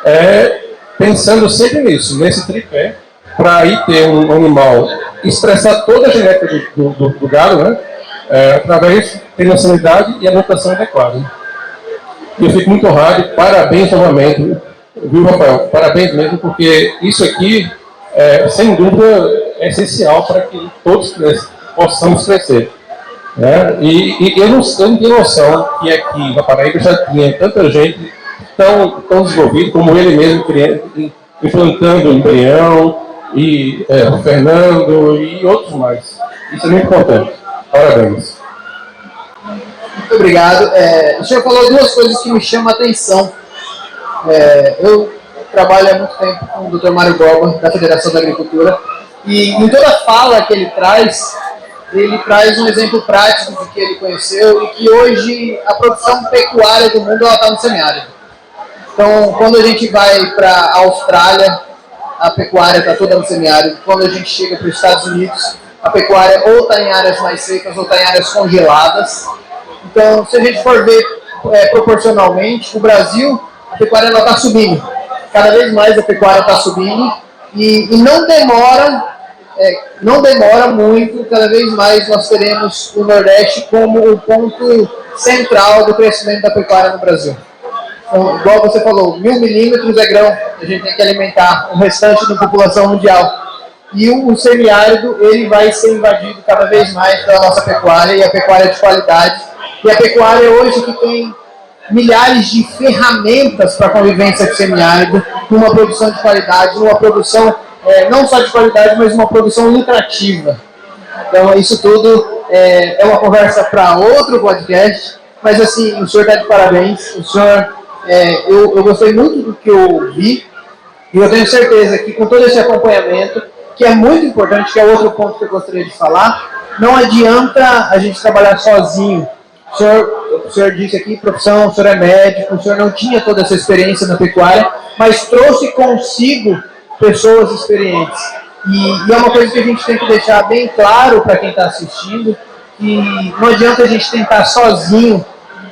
Speaker 8: é, pensando sempre nisso, nesse tripé, para aí ter um animal, expressar toda a genética do, do, do gado, né? É, através da sanidade e alimentação adequada. E eu fico muito honrado, parabéns novamente, viu, Rafael? Parabéns mesmo, porque isso aqui, é, sem dúvida, é essencial para que todos possamos crescer. Né? E, e eu, não, tenho noção que aqui na Paraíba já tinha tanta gente tão, tão desenvolvida, como ele mesmo implantando embrião, e é, o Fernando e outros mais. Isso é muito importante. Parabéns.
Speaker 1: Muito obrigado. É, o senhor falou duas coisas que me chamam a atenção. É, eu trabalho há muito tempo com o Dr. Mário Borba, da Federação da Agricultura, e em toda fala que ele traz, ele traz um exemplo prático do que ele conheceu e que hoje a produção pecuária do mundo está no semiárido. Então, quando a gente vai para a Austrália, a pecuária está toda no semiárido. Quando a gente chega para os Estados Unidos, a pecuária ou está em áreas mais secas ou está em áreas congeladas. Então, se a gente for ver é, proporcionalmente, o Brasil, a pecuária está subindo. Cada vez mais a pecuária está subindo e, e, não demora, é, não demora muito, cada vez mais nós teremos o Nordeste como o ponto central do crescimento da pecuária no Brasil. Então, igual você falou, mil milímetros é grão, a gente tem que alimentar o restante da população mundial. E o, o semiárido, ele vai ser invadido cada vez mais pela nossa pecuária, e a pecuária de qualidade. E a pecuária hoje que tem milhares de ferramentas para convivência com o semiárido, numa produção de qualidade, numa produção é, não só de qualidade, mas uma produção lucrativa. Então, isso tudo é, é uma conversa para outro podcast, mas assim, o senhor está de parabéns, o senhor é, eu, eu gostei muito do que eu vi e eu tenho certeza que com todo esse acompanhamento, que é muito importante, que é outro ponto que eu gostaria de falar, não adianta a gente trabalhar sozinho. O senhor, o senhor disse aqui, profissão, o senhor é médico, o senhor não tinha toda essa experiência na pecuária, mas trouxe consigo pessoas experientes. E, e é uma coisa que a gente tem que deixar bem claro para quem está assistindo, que não adianta a gente tentar sozinho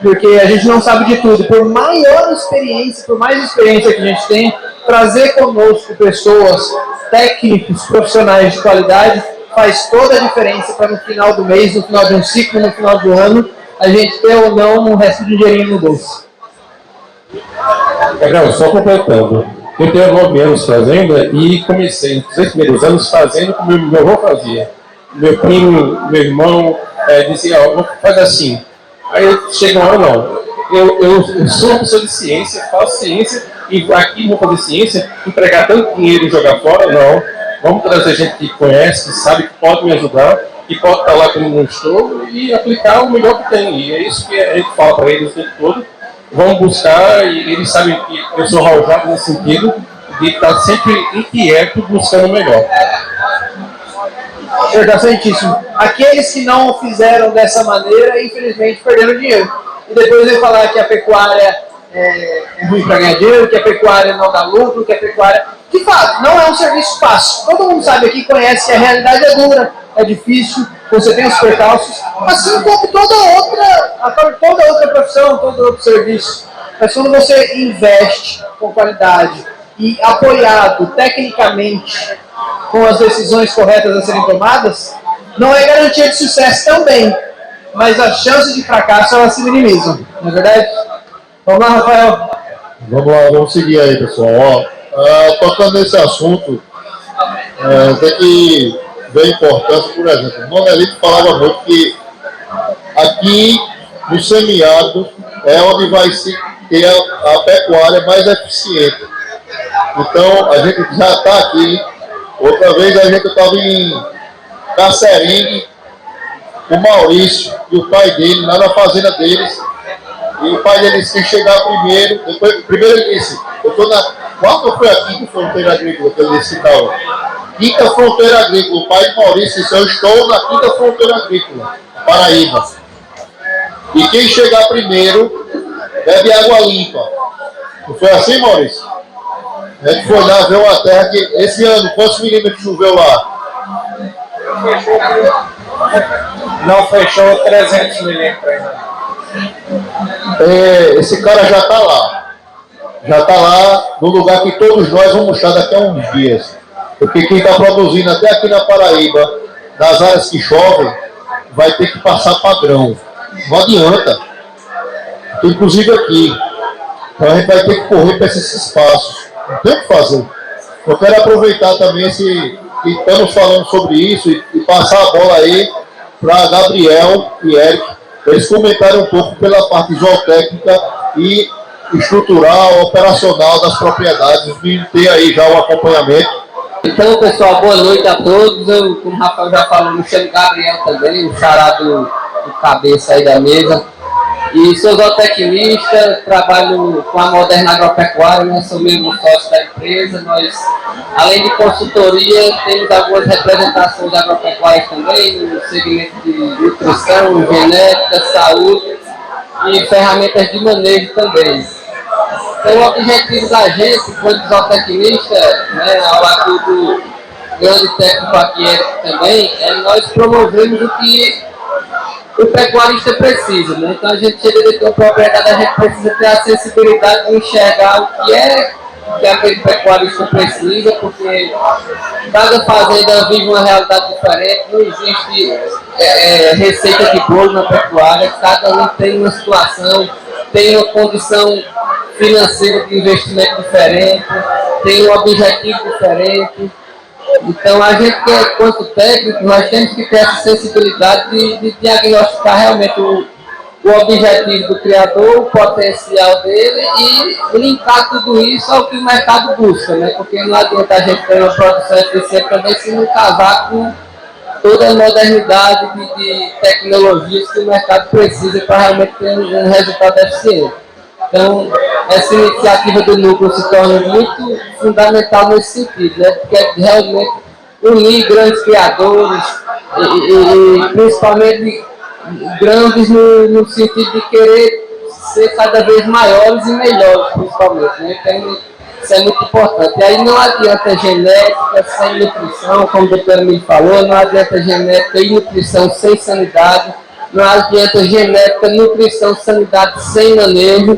Speaker 1: porque a gente não sabe de tudo. Por maior experiência, por mais experiência que a gente tem, trazer conosco pessoas, técnicos, profissionais de qualidade, faz toda a diferença para no final do mês, no final de um ciclo, no final do ano, a gente ter ou não um resto de dinheirinho no bolso.
Speaker 8: Gabriel, só completando. Eu tenho nove anos fazendo e comecei nos três primeiros anos fazendo como meu avô fazia. Meu primo, meu irmão, é, dizia, ó, faz assim, Aí chega uma hora, não. Eu, eu, sou uma pessoa de ciência, faço ciência, e aqui vou fazer ciência, empregar tanto dinheiro e jogar fora, não. Vamos trazer gente que conhece, que sabe que pode me ajudar, que pode estar lá como não estou, e aplicar o melhor que tem. E é isso que a gente fala para eles o tempo todo. Vamos buscar, e eles sabem que eu sou raujado nesse sentido, de estar sempre inquieto buscando o melhor.
Speaker 1: Certíssimo. Aqueles que não fizeram dessa maneira, infelizmente, perderam dinheiro. E depois ele falar que a pecuária é, é ruim para ganhar dinheiro, que a pecuária não dá lucro, que a pecuária. De fato, não é um serviço fácil. Todo mundo sabe aqui, conhece que a realidade é dura, é difícil,
Speaker 7: você tem os percalços, assim como toda outra, toda outra profissão, todo outro serviço. Mas quando você investe com qualidade e apoiado tecnicamente com as decisões corretas a serem tomadas, não é garantia de sucesso também, mas as chances de fracasso elas se minimizam, não é verdade? Vamos lá, Rafael.
Speaker 2: Vamos lá, vamos seguir aí, pessoal. Ó, uh, tocando nesse assunto, uh, tem que ver a importância, por exemplo, o Monelito falava muito que aqui no semiárido é onde vai se ter a, a pecuária mais eficiente. Então, a gente já está aqui. Outra vez a gente estava em Caceringue, o Maurício e o pai dele, lá na fazenda deles. E o pai dele disse chegar primeiro. Depois, primeiro ele disse, eu estou na. Qual foi a quinta fronteira agrícola que ele disse tal? Quinta fronteira agrícola. O pai de Maurício disse, eu estou na quinta fronteira agrícola, Paraíba. E quem chegar primeiro bebe água limpa. Não foi assim, Maurício? A gente foi lá ver uma terra que esse ano, quantos milímetros choveu lá?
Speaker 7: Não fechou 300 milímetros ainda.
Speaker 2: É, esse cara já está lá. Já está lá no lugar que todos nós vamos estar daqui a uns dias. Porque quem está produzindo até aqui na Paraíba, nas áreas que chovem, vai ter que passar padrão. Não adianta. Inclusive aqui. Então a gente vai ter que correr para esses espaços. Tem o que fazer. Eu quero aproveitar também esse que estamos falando sobre isso e, e passar a bola aí para Gabriel e Eric, eles comentarem um pouco pela parte zootécnica e estrutural, operacional das propriedades, e ter aí já o acompanhamento.
Speaker 9: Então, pessoal, boa noite a todos. Eu, como o Rafael já falou, me chamo Gabriel também, o xará do, do cabeça aí da mesa. E sou zootecnista, trabalho com a Moderna Agropecuária, né? sou mesmo sócio da empresa. Nós, além de consultoria, temos algumas representações agropecuárias também, no segmento de nutrição, genética, saúde e ferramentas de manejo também. Então, o objetivo da gente, quando zootecnista, né, ao lado do grande técnico aqui também, é nós promovermos o que o pecuarista precisa, né? Então a gente chega de ter propriedade, a gente precisa ter a sensibilidade de enxergar o que é que aquele pecuarista precisa, porque cada fazenda vive uma realidade diferente, não existe é, é, receita de bolo na pecuária, cada um tem uma situação, tem uma condição financeira de investimento diferente, tem um objetivo diferente. Então, a gente, que é, quanto técnico, nós temos que ter essa sensibilidade de, de diagnosticar realmente o, o objetivo do criador, o potencial dele e linkar tudo isso ao que o mercado busca, né? Porque não adianta a gente ter uma produção eficiente também se não casar com toda a modernidade de, de tecnologias que o mercado precisa para realmente ter um resultado eficiente. Então, essa iniciativa do núcleo se torna muito fundamental nesse sentido, né? porque é realmente unir grandes criadores e, e, e principalmente grandes no, no, sentido de querer ser cada vez maiores e melhores, principalmente. Né? Então, isso é muito importante. E aí não adianta genética sem nutrição, como o doutor me falou, não adianta genética e nutrição sem sanidade, não adianta genética, nutrição, sanidade sem manejo,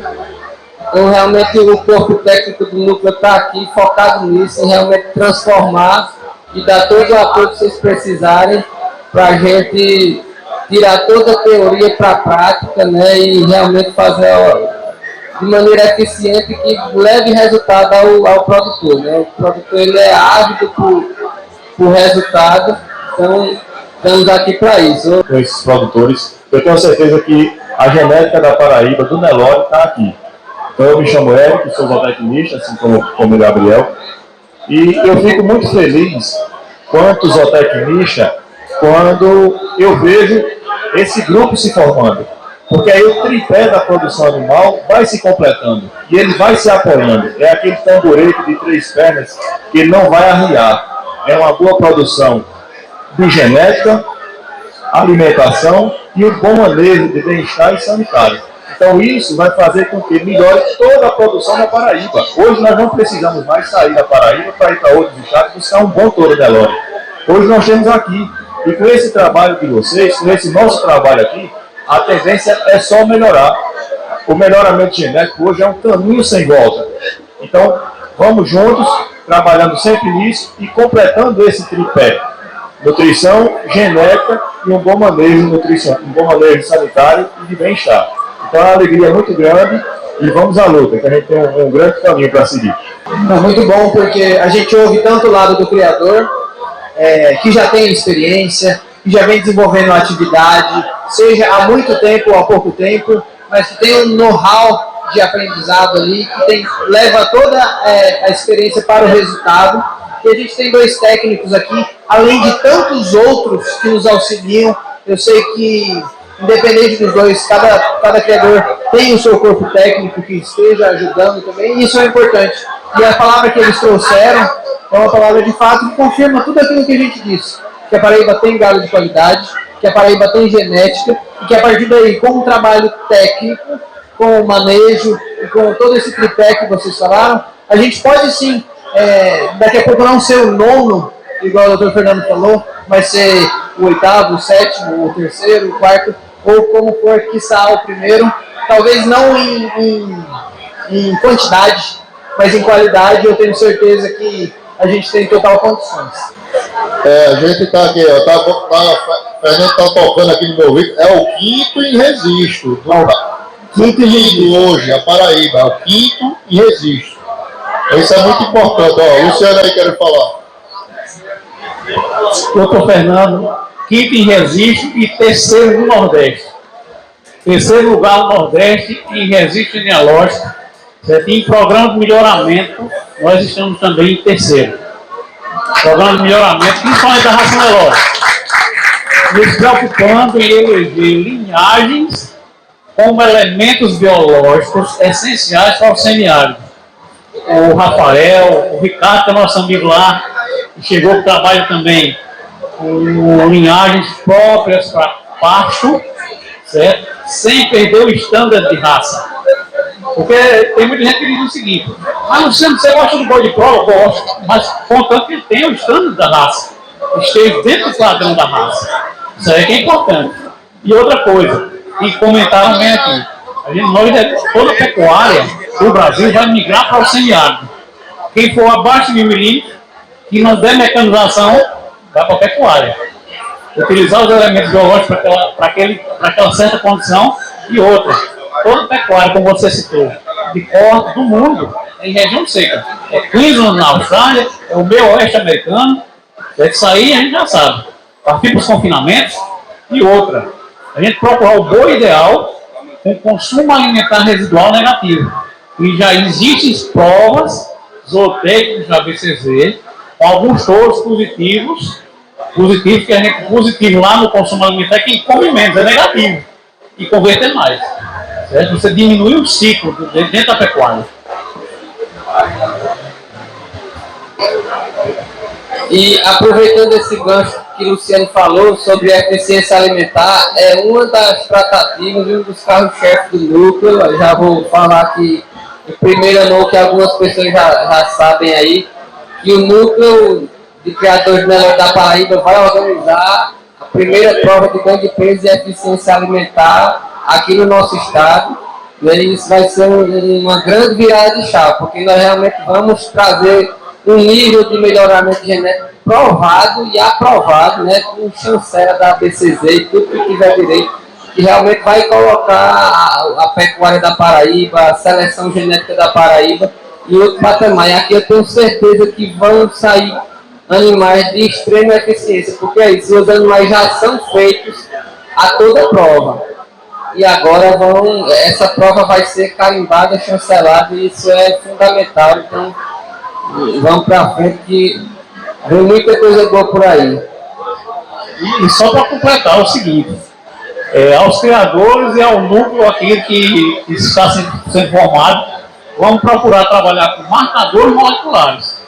Speaker 9: então, realmente, o corpo técnico do núcleo está aqui focado nisso, realmente transformar e dar todo o apoio que vocês precisarem para a gente tirar toda a teoria para a prática né, e realmente fazer de maneira eficiente que leve resultado ao, ao produtor. Né? O produtor ele é ávido por, por resultado, então estamos aqui para isso.
Speaker 10: Com esses produtores, eu tenho certeza que a genética da Paraíba, do Nelore, está aqui. Então, eu me chamo Eric, sou zootecnista, assim como, como o Gabriel. E eu fico muito feliz, quanto zootecnista, quando eu vejo esse grupo se formando. Porque aí o tripé da produção animal vai se completando e ele vai se apoiando. É aquele tamborete de três pernas que ele não vai arriar. É uma boa produção de genética, alimentação e um bom manejo de bem-estar e sanitário. Então isso vai fazer com que melhore toda a produção na Paraíba. Hoje nós não precisamos mais sair da Paraíba para ir para outros estados buscar um bom touro Nelore. Hoje nós temos aqui. E com esse trabalho de vocês, com esse nosso trabalho aqui, a tendência é só melhorar. O melhoramento genético hoje é um caminho sem volta. Então, vamos juntos, trabalhando sempre nisso e completando esse tripé. Nutrição, genética e um bom manejo nutricional, um bom manejo sanitário e de bem-estar. Então é uma alegria muito grande e vamos à luta, que a gente tem um, um grande caminho para seguir.
Speaker 1: Não, muito bom, porque a gente ouve tanto o lado do criador, é, que já tem experiência, que já vem desenvolvendo a atividade, seja há muito tempo ou há pouco tempo, mas que tem um know-how de aprendizado ali, que tem, leva toda é, a experiência para o resultado. E a gente tem dois técnicos aqui, além de tantos outros que nos auxiliam. Eu sei que, independente dos dois, cada, cada criador tem o seu corpo técnico que esteja ajudando também, e isso é importante. E a palavra que eles trouxeram é uma palavra de fato que confirma tudo aquilo que a gente disse. Que a Paraíba tem gado de qualidade, que a Paraíba tem genética, e que a partir daí, com um trabalho técnico, com o manejo e com todo esse tripé que vocês falaram, a gente pode sim, é, daqui a pouco não ser o nono, igual o doutor Fernando falou, mas ser o oitavo, o sétimo, o terceiro, o quarto, ou como for, quiçá, o primeiro, talvez não em, em, em quantidade, mas em qualidade, eu tenho certeza que a gente tem total condições.
Speaker 2: É, a gente está aqui, ó, tá, tá, Fernando está tocando aqui no meu ouvido, é o quinto em resisto. Do, quinto em resisto hoje, a Paraíba, é o quinto em resisto. Isso é muito importante. Ó, Luciano aí quer falar.
Speaker 5: Doutor Fernando, quinto em registro e terceiro no Nordeste. Terceiro lugar no Nordeste em registro genealógico. Em programa de melhoramento, nós estamos também em terceiro. Programa de melhoramento, principalmente da raça melódica. Nos preocupando em eleger linhagens como elementos biológicos essenciais para o semiárido. O Rafael, o Ricardo, que é nosso amigo lá, chegou para o trabalho também com linhagens próprias para pasto, certo? sem perder o estándar de raça. Porque tem muita gente que diz o seguinte, ah, Luciano, você gosta do boi de prova? Gosto, mas contanto que ele tenha o estándar da raça, esteja dentro do padrão da raça. Isso aí é que é importante. E outra coisa, e comentaram bem aqui, a gente, nós, toda a pecuária do Brasil vai migrar para o semiárido. Quem for abaixo de mil milímetros, que não der mecanização, vai para a pecuária. Utilizar os elementos biológicos para aquela, para aquela certa condição e outra. Toda pecuária, como você citou, de corte do mundo, é em região seca. É Queensland na Austrália, é o meio oeste americano. É que sair a gente já sabe. Partir para os confinamentos e outra. A gente procurar o boi ideal com consumo alimentar residual negativo. E já existem provas zootécnicas da BCZ com alguns touros positivos, positivos que a gente positivo lá no consumo alimentar, quem come menos, é negativo. E converter mais. Certo? Você diminui o ciclo dentro da pecuária.
Speaker 9: E aproveitando esse gancho que o Luciano falou sobre a eficiência alimentar, é uma das tratativas, um dos carros-chefes do núcleo. Eu já vou falar aqui em primeira mão que algumas pessoas já, já sabem aí, que o núcleo de criadores de melhor da Paraíba vai organizar a primeira prova de ganho de peso e eficiência alimentar aqui no nosso estado. E isso vai ser uma grande virada de chave, porque nós realmente vamos trazer um nível de melhoramento genético provado e aprovado, né, com chancela da BCZ e tudo que tiver direito, que realmente vai colocar a, a pecuária da Paraíba, a seleção genética da Paraíba em outro patamar. E aqui eu tenho certeza que vão sair animais de extrema eficiência, porque é isso, os animais já são feitos a toda prova. E agora vão, essa prova vai ser carimbada, chancelada, e isso é fundamental. Então, vamos para frente que vem muita coisa boa por aí.
Speaker 5: E, e só para completar é o seguinte, é, aos criadores e ao núcleo aqui que, que está sendo formado, vamos procurar trabalhar com marcadores moleculares.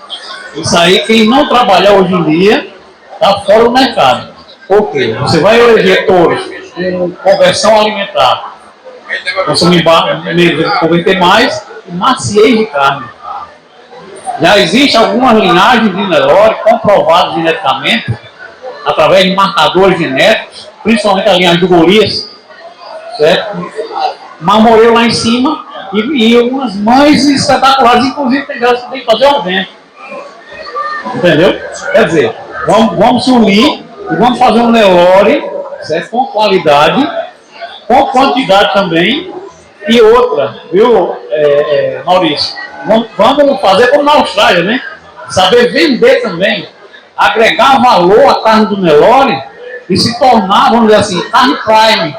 Speaker 5: Isso aí, quem não trabalhar hoje em dia, está fora do mercado. Por quê? Você vai eleger touros com conversão alimentar, consumir converter mais e maciez de carne. Já existem algumas linhagens de Nelore comprovadas geneticamente através de marcadores genéticos, principalmente a linha do Golias, certo? Marmoreio lá em cima e, e umas mães espetaculares, inclusive tem que tem que fazer um evento. Entendeu? Quer dizer, vamos, vamos se unir e vamos fazer um Nelore, certo? Com qualidade, com quantidade também, e outra, viu, é, é, Maurício? Vamos, vamos fazer como na Austrália, né? Saber vender também, agregar valor à carne do Nelore e se tornar, vamos dizer assim, carne prime.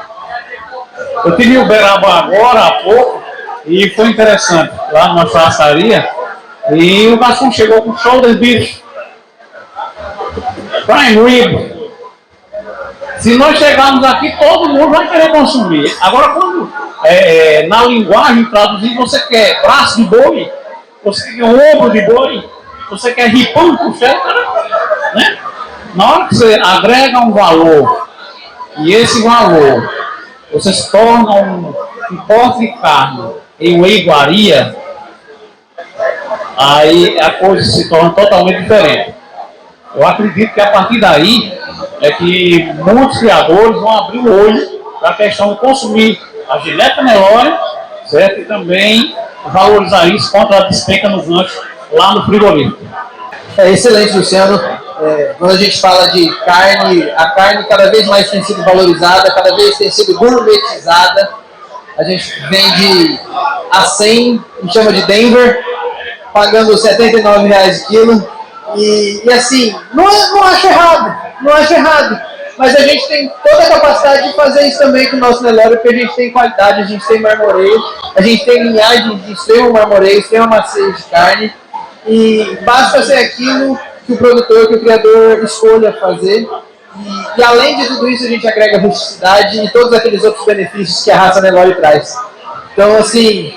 Speaker 5: Eu tive o Beraba agora há pouco e foi interessante, lá numa churrascaria, e o garçom chegou com shoulder beef, prime rib. Se nós chegarmos aqui, todo mundo vai querer consumir. Agora, quando é, é, na linguagem traduzir, você quer braço de boi, você quer ombro de boi, você quer ripão com cheddar, né? Na hora que você agrega um valor, e esse valor, você se torna um importe de carne em uma iguaria, aí a coisa se torna totalmente diferente. Eu acredito que a partir daí é que muitos criadores vão abrir o olho para a questão de consumir a Gillette Nelore, certo? E também valorizar isso contra a despenca no gancho lá no frigorífico.
Speaker 1: É excelente, Luciano. É, quando a gente fala de carne, a carne cada vez mais tem sido valorizada, cada vez tem sido gourmetizada. A gente vende a 100, a gente chama de Denver, pagando 79 reais o quilo. E, e assim, não, não acho errado, não acho errado. Mas a gente tem toda a capacidade de fazer isso também com o nosso Nelore, porque a gente tem qualidade, a gente tem marmoreio, a gente tem linhagem de extremo marmoreio, extrema macia de carne. E basta ser aquilo que o produtor, que o criador escolha fazer. E, e, além de tudo isso, a gente agrega rusticidade e todos aqueles outros benefícios que a raça Nelore traz. Então, assim,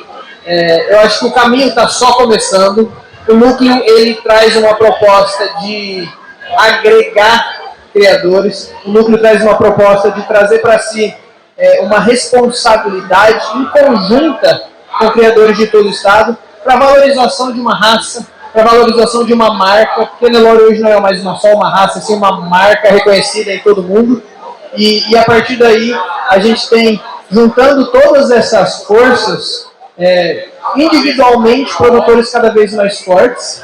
Speaker 1: é, eu acho que o caminho está só começando. O núcleo ele traz uma proposta de agregar criadores. O núcleo traz uma proposta de trazer para si é, uma responsabilidade em conjunta com criadores de todo o estado para valorização de uma raça, para valorização de uma marca, porque Nelore hoje não é mais uma, só uma raça, sim uma marca reconhecida em todo mundo. E, e a partir daí a gente tem, juntando todas essas forças, é, individualmente produtores cada vez mais fortes,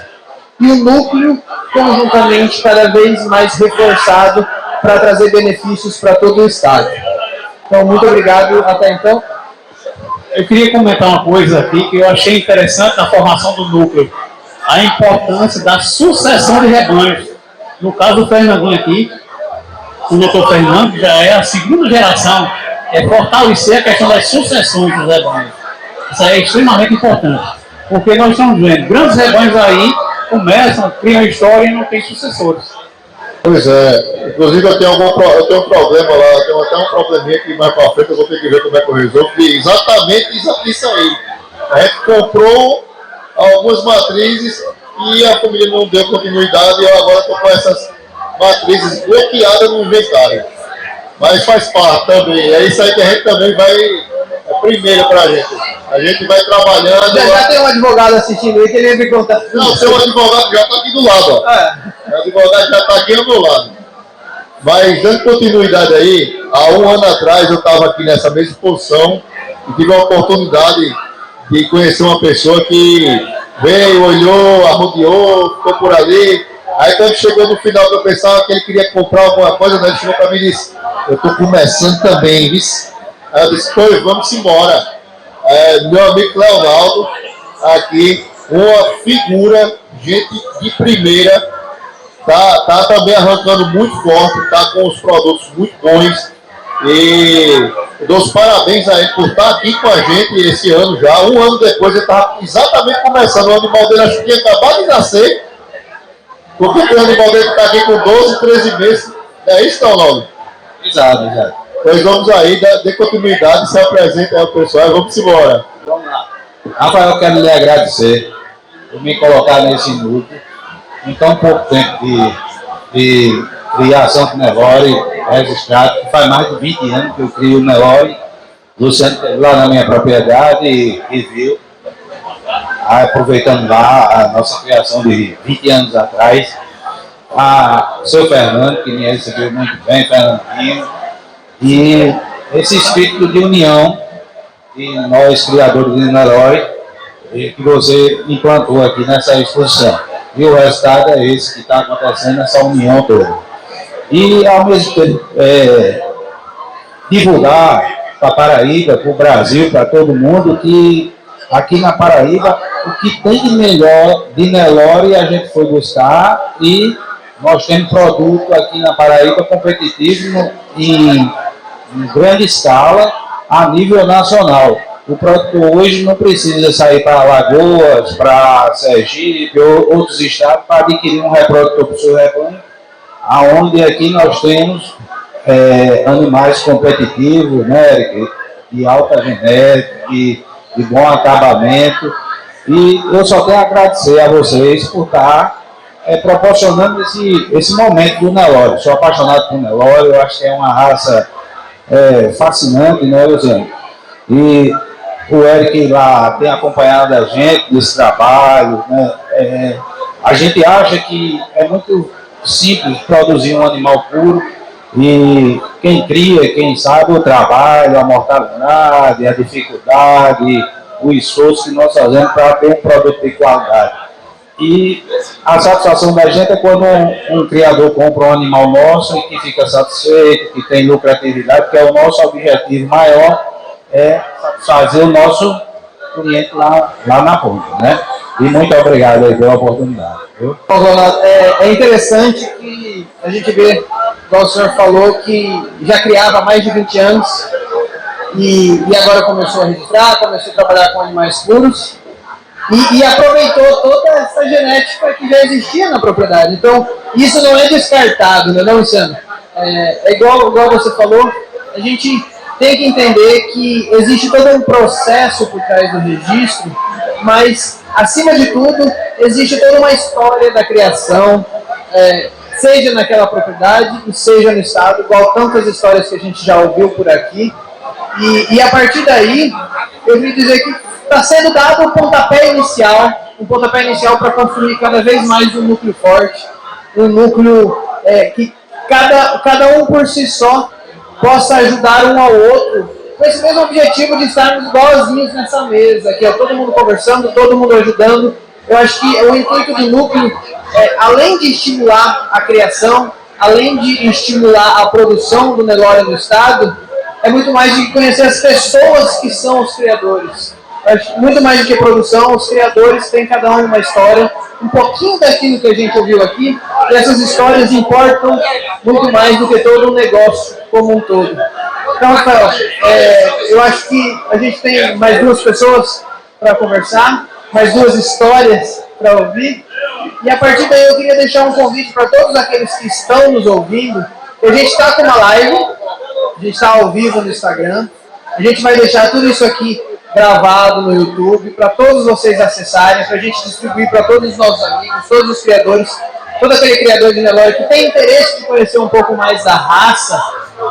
Speaker 1: e o núcleo conjuntamente cada vez mais reforçado para trazer benefícios para todo o Estado. Então, muito obrigado. Até então.
Speaker 5: Eu queria comentar uma coisa aqui que eu achei interessante na formação do núcleo. A importância da sucessão de rebanhos. No caso do Fernandinho aqui, o doutor Fernando já é a segunda geração, é fortalecer a questão das sucessões dos rebanhos. Isso é extremamente importante. Porque nós estamos vendo grandes rebanhos aí começam, criam história e não tem sucessores.
Speaker 2: Pois é, inclusive eu tenho, algum, eu tenho um problema lá, eu tenho até um probleminha que mais para frente eu vou ter que ver como é que eu resolvo, exatamente isso aí. A gente comprou algumas matrizes e a família não deu continuidade e eu agora estou com essas matrizes bloqueadas no inventário. Mas faz parte também, é isso aí que a gente também vai, é primeiro para a gente. A gente vai trabalhando.
Speaker 1: Já, já tem um advogado assistindo aí que ele em contato.
Speaker 2: Não, um advogado já está aqui do lado. Ó. É. O advogado já está aqui ao meu lado. Mas dando continuidade aí, há um ano atrás eu estava aqui nessa mesma posição e tive a oportunidade de conhecer uma pessoa que veio, olhou, arrodeou, ficou por ali. Aí quando chegou no final que eu pensava que ele queria comprar alguma coisa, né, ele chegou para mim e disse, eu estou começando também, viu? Aí eu disse, pois, vamos embora é, meu amigo Leonardo, aqui, uma figura, gente de primeira, tá, tá também arrancando muito forte, tá com os produtos muito bons. E dou os parabéns a ele por estar aqui com a gente esse ano já. Um ano depois ele estava exatamente começando. O animal dele acho que acabado de nascer. Porque o animal dele está aqui com 12, 13 meses. É isso, Leonardo?
Speaker 4: Exato, exato.
Speaker 2: Pois vamos aí, dê continuidade, se apresenta ao pessoal e vamos embora.
Speaker 4: Vamos lá. Rafael, eu quero lhe agradecer por me colocar nesse núcleo. Em tão pouco tempo de, de criação de Nelore registrado, que faz mais de 20 anos que eu crio o Nelore. Luciano lá na minha propriedade e, e viu, aproveitando lá a nossa criação de 20 anos atrás.
Speaker 11: a seu Fernando, que me recebeu muito bem, Fernandinho, e esse espírito de união de nós, criadores de Niterói, que você implantou aqui nessa exposição. E o resultado é esse que está acontecendo, essa união toda. E, ao mesmo tempo, é, divulgar para Paraíba, para o Brasil, para todo mundo, que aqui na Paraíba, o que tem de melhor de Nelore a gente foi buscar e nós temos produto aqui na Paraíba competitivo em, em grande escala a nível nacional. O produto hoje não precisa sair para Alagoas, para Sergipe ou outros estados para adquirir um reprodutor para o seu rebanho, aonde aqui nós temos é, animais competitivos, né, de alta genética, de, de bom acabamento. E eu só a agradecer a vocês por estar é, proporcionando esse, esse momento do Nelore. Sou apaixonado por Nelore, eu acho que é uma raça é, fascinante, né, Luciano? E o Eric lá tem acompanhado a gente nesse trabalho. Né? É, a gente acha que é muito simples produzir um animal puro e quem cria, quem sabe o trabalho, a mortalidade, a dificuldade, o esforço que nós fazemos para ter um produto de qualidade. E a satisfação da gente é quando um, um, criador compra um animal nosso e que fica satisfeito, que tem lucratividade, que é o nosso objetivo maior, é fazer o nosso cliente lá, lá na ponta, né? E muito obrigado aí pela oportunidade.
Speaker 1: É, é interessante que a gente vê, igual o senhor falou, que já criava há mais de 20 anos e, e agora começou a registrar, começou a trabalhar com animais puros e, e, aproveitou toda essa genética que já existia na propriedade. Então, isso não é descartado, não é, não, Luciano? É, é igual, igual você falou, a gente tem que entender que existe todo um processo por trás do registro, mas, acima de tudo, existe toda uma história da criação, é, seja naquela propriedade seja no estado, igual tantas histórias que a gente já ouviu por aqui. E, e a partir daí, eu vim dizer que está sendo dado um pontapé inicial, um pontapé inicial para construir cada vez mais um núcleo forte, um núcleo é, que cada, cada um por si só possa ajudar um ao outro, com esse mesmo objetivo de estarmos igualzinhos nessa mesa, que é todo mundo conversando, todo mundo ajudando. Eu acho que o intuito do núcleo, é, além de estimular a criação, além de estimular a produção do negócio no Estado, é muito mais de conhecer as pessoas que são os criadores muito mais do que produção, os criadores têm cada um uma história, um pouquinho daquilo que a gente ouviu aqui, e essas histórias importam muito mais do que todo um negócio como um todo. Então, Rafael, é, eu acho que a gente tem mais duas pessoas para conversar, mais duas histórias para ouvir, e a partir daí eu queria deixar um convite para todos aqueles que estão nos ouvindo. A gente está com uma live, a gente está ao vivo no Instagram, a gente vai deixar tudo isso aqui gravado no YouTube para todos vocês acessarem, para a gente distribuir para todos os nossos amigos, todos os criadores, todo aquele criador de Nelore que tem interesse de conhecer um pouco mais da raça.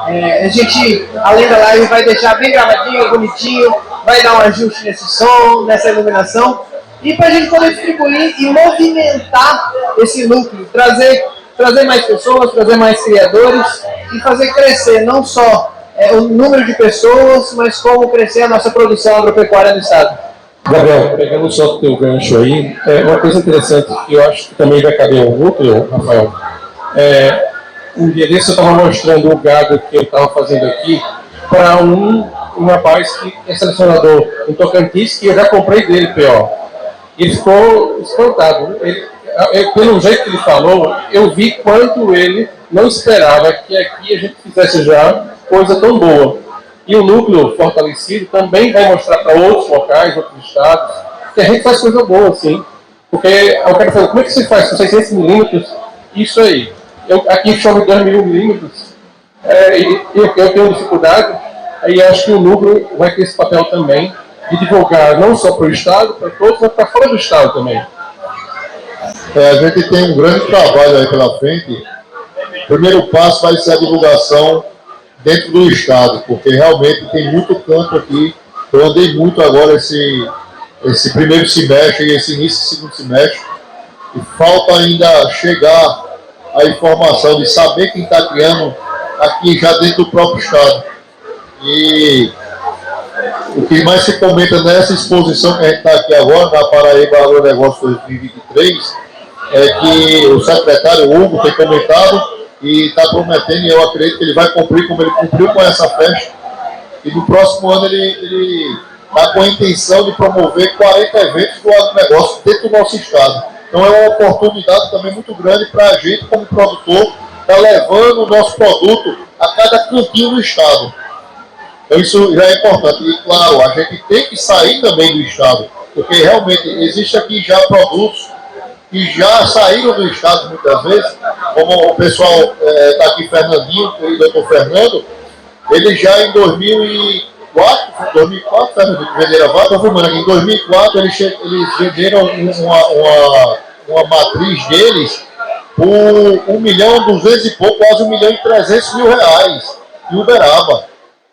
Speaker 1: É, a gente, além da live, vai deixar bem gravadinho, bonitinho, vai dar um ajuste nesse som, nessa iluminação, e para a gente poder distribuir e movimentar esse núcleo, trazer, trazer mais pessoas, trazer mais criadores e fazer crescer não só é, o número de pessoas, mas como crescer a nossa produção agropecuária no Estado.
Speaker 8: Gabriel, pegando só o teu gancho aí, é uma coisa interessante que eu acho que também vai caber ao núcleo, Rafael. É, um dia desse eu estava mostrando o gado que eu estava fazendo aqui para um, um rapaz que é selecionador em Tocantins, que eu já comprei dele, P.O. Ele ficou espantado. Ele, pelo jeito que ele falou, eu vi quanto ele não esperava que aqui a gente fizesse já coisa tão boa. E o núcleo fortalecido também vai mostrar para outros locais, outros estados, que a gente faz coisa boa, sim. Porque eu quero saber, como é que você faz com 600 milímetros isso aí? Eu, aqui chove 2 mil milímetros, é, e eu, eu tenho dificuldade, aí acho que o núcleo vai ter esse papel também, de divulgar não só para o Estado, para todos, mas para fora do Estado também.
Speaker 2: É, a gente tem um grande trabalho aí pela frente. O primeiro passo vai ser a divulgação dentro do estado, porque realmente tem muito campo aqui. Eu andei muito agora esse, esse primeiro semestre e esse início do segundo semestre, e falta ainda chegar a informação de saber quem está criando aqui já dentro do próprio Estado. E o que mais se comenta nessa exposição que a gente está aqui agora, na Paraíba Agronegócio 2023, é que o secretário Hugo tem comentado e está prometendo, e eu acredito que ele vai cumprir como ele cumpriu com essa festa. E no próximo ano ele está com a intenção de promover 40 eventos do agronegócio dentro do nosso estado. Então é uma oportunidade também muito grande para a gente, como produtor, estar tá levando o nosso produto a cada cantinho do estado. Então isso já é importante. E claro, a gente tem que sair também do estado, porque realmente existe aqui já produtos que já saíram do estado muitas vezes, como o pessoal está é, aqui, Fernandinho o doutor Fernando, ele já em 2004, 2004, Fernandinho, venderam a vaca, aqui, em 2004 eles, eles venderam uma, uma, uma matriz deles por 1 milhão, 200 e pouco, quase 1 milhão e 300 mil reais em Uberaba.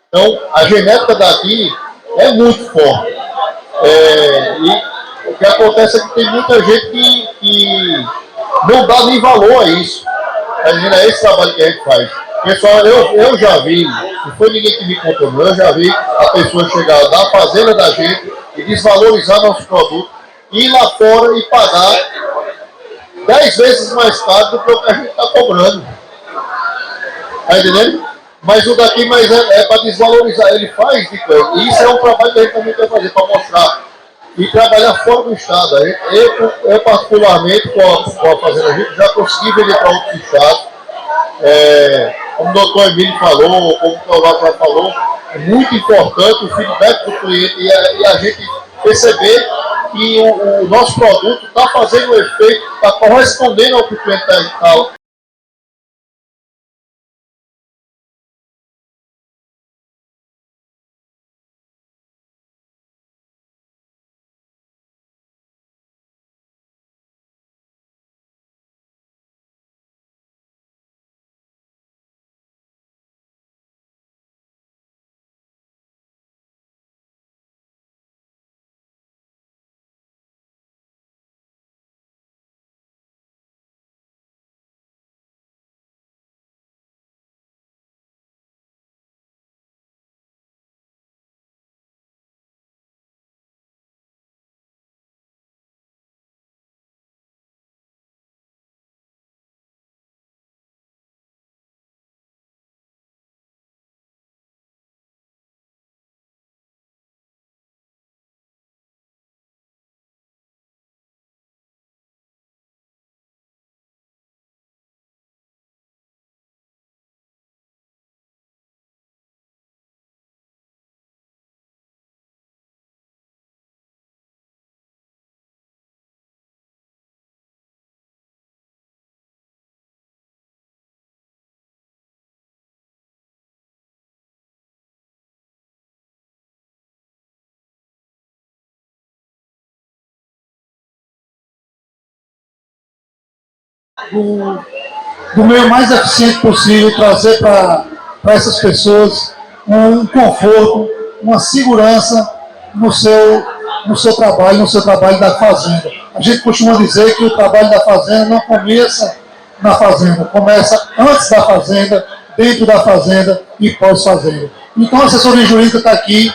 Speaker 2: Então, a genética daqui é muito forte. É, e o que acontece é que tem muita gente que, que não dá nem valor a isso. Imagina, esse trabalho que a gente faz. Pessoal, eu, eu já vi, não foi ninguém que me contou, eu já vi a pessoa chegar da fazenda da gente e desvalorizar nosso produto, ir lá fora e pagar dez vezes mais caro do que o que a gente está cobrando. Está entendendo? Mas o daqui mas é, é para desvalorizar, ele faz de coisa. E isso é um trabalho que a gente também quer fazer, para mostrar. E trabalhar fora do Estado. Eu, eu particularmente, com a, com a Fazenda Rico, já consegui vender para outros estados. É, como o doutor Emílio falou, como o Cláudio já falou, é muito importante o feedback do cliente e a, e a gente perceber que o, o nosso produto está fazendo efeito, está correspondendo ao que o cliente está
Speaker 12: do, do meio mais eficiente possível, trazer para essas pessoas um conforto, uma segurança no seu, no seu trabalho, no seu trabalho da fazenda. A gente costuma dizer que o trabalho da fazenda não começa na fazenda, começa antes da fazenda, dentro da fazenda e pós-fazenda. Então a assessoria jurídica está aqui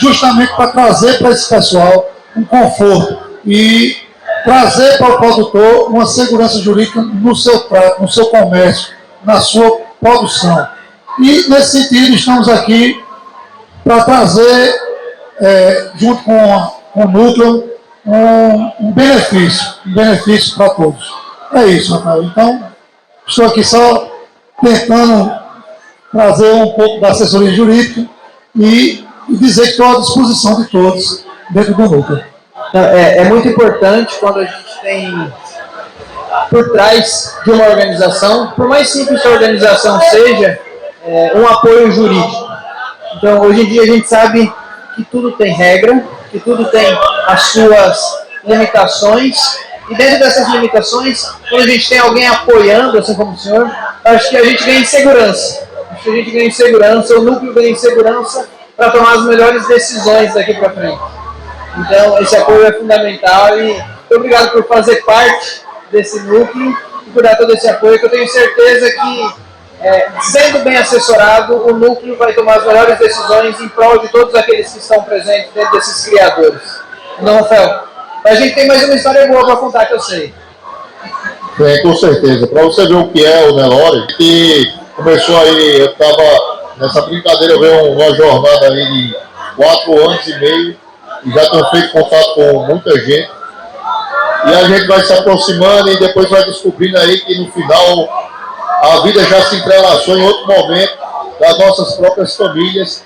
Speaker 12: justamente para trazer para esse pessoal um conforto e trazer para o produtor uma segurança jurídica no seu trato, no seu comércio, na sua produção. E, nesse sentido, estamos aqui para trazer, é, junto com, a, com, o núcleo, um, um, benefício, um benefício para todos. É isso, Rafael. Então, estou aqui só tentando trazer um pouco da assessoria jurídica e, e dizer que estou à disposição de todos dentro do núcleo.
Speaker 1: É, é muito importante quando a gente tem por trás de uma organização, por mais simples que a organização seja, é, um apoio jurídico. Então, hoje em dia a gente sabe que tudo tem regra, que tudo tem as suas limitações, e dentro dessas limitações, quando a gente tem alguém apoiando, assim como o senhor, acho que a gente ganha em segurança. Acho que a gente ganha em segurança, o núcleo ganha em segurança para tomar as melhores decisões daqui para frente. Então, esse apoio é fundamental e muito obrigado por fazer parte desse núcleo e por dar todo esse apoio, que eu tenho certeza que, é, sendo bem assessorado, o núcleo vai tomar as melhores decisões em prol de todos aqueles que estão presentes dentro desses criadores. Não, Rafael? A gente tem mais uma história boa para contar, que eu sei.
Speaker 2: Tem, com certeza. Para você ver o que é o Nelore, que começou aí, eu estava nessa brincadeira, eu vejo uma jornada aí de quatro anos e meio, já tenho feito contato com muita gente. E a gente vai se aproximando e depois vai descobrindo aí que no final a vida já se entrelaçou em outro momento das nossas próprias famílias.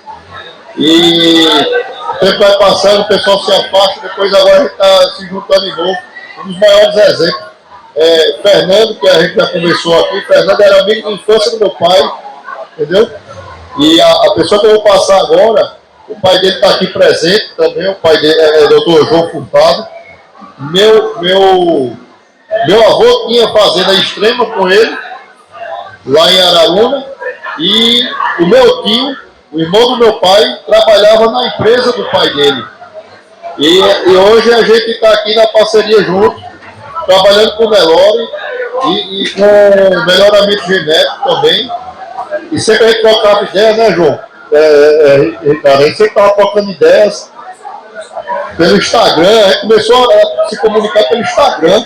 Speaker 2: E o tempo vai passando, o pessoal se afasta, depois agora a gente está se juntando de novo. Um dos maiores exemplos. É, Fernando, que a gente já conversou aqui, Fernando era amigo de infância do meu pai, entendeu? E a, a pessoa que eu vou passar agora, o pai dele está aqui presente também, o pai dele é, é doutor João Furtado. Meu, meu, meu avô tinha fazenda extrema com ele, lá em Araruna, e o meu tio, o irmão do meu pai, trabalhava na empresa do pai dele. E, e hoje a gente está aqui na parceria junto, trabalhando com o Nelore e, e com melhoramento genético também. E sempre a gente trocava ideias, né, João? É, é, é Ricardo, a gente sempre estava trocando ideias pelo Instagram, a gente começou a se comunicar pelo Instagram,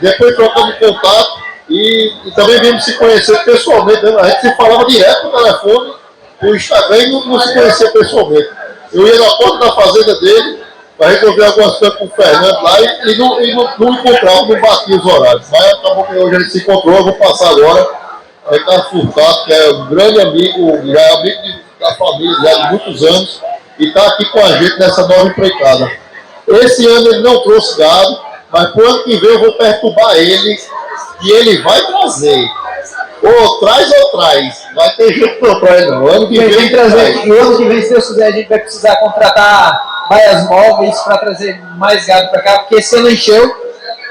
Speaker 2: depois trocamos contato e, e também vimos se conhecer pessoalmente. Né? A gente se falava direto no telefone, no Instagram e não, não se conhecia pessoalmente. Eu ia na porta da fazenda dele para resolver algumas coisas com o Fernando lá e, e, não, e não, não encontrava, não batia os horários. Mas acabou que hoje a gente se encontrou, eu vou passar agora Ricardo Furtado, que é um grande amigo, já é amigo de, da família já de muitos anos, e está aqui com a gente nessa nova empreitada. Esse ano ele não trouxe gado, mas para o ano que vem eu vou perturbar ele e ele vai trazer. Ou traz ou traz. Vai ter jeito para trás não. Ano que vem, vem trazer.
Speaker 1: E ano que vem, se Deus quiser, a gente vai precisar contratar baias móveis para trazer mais gado para cá, porque esse ano encheu.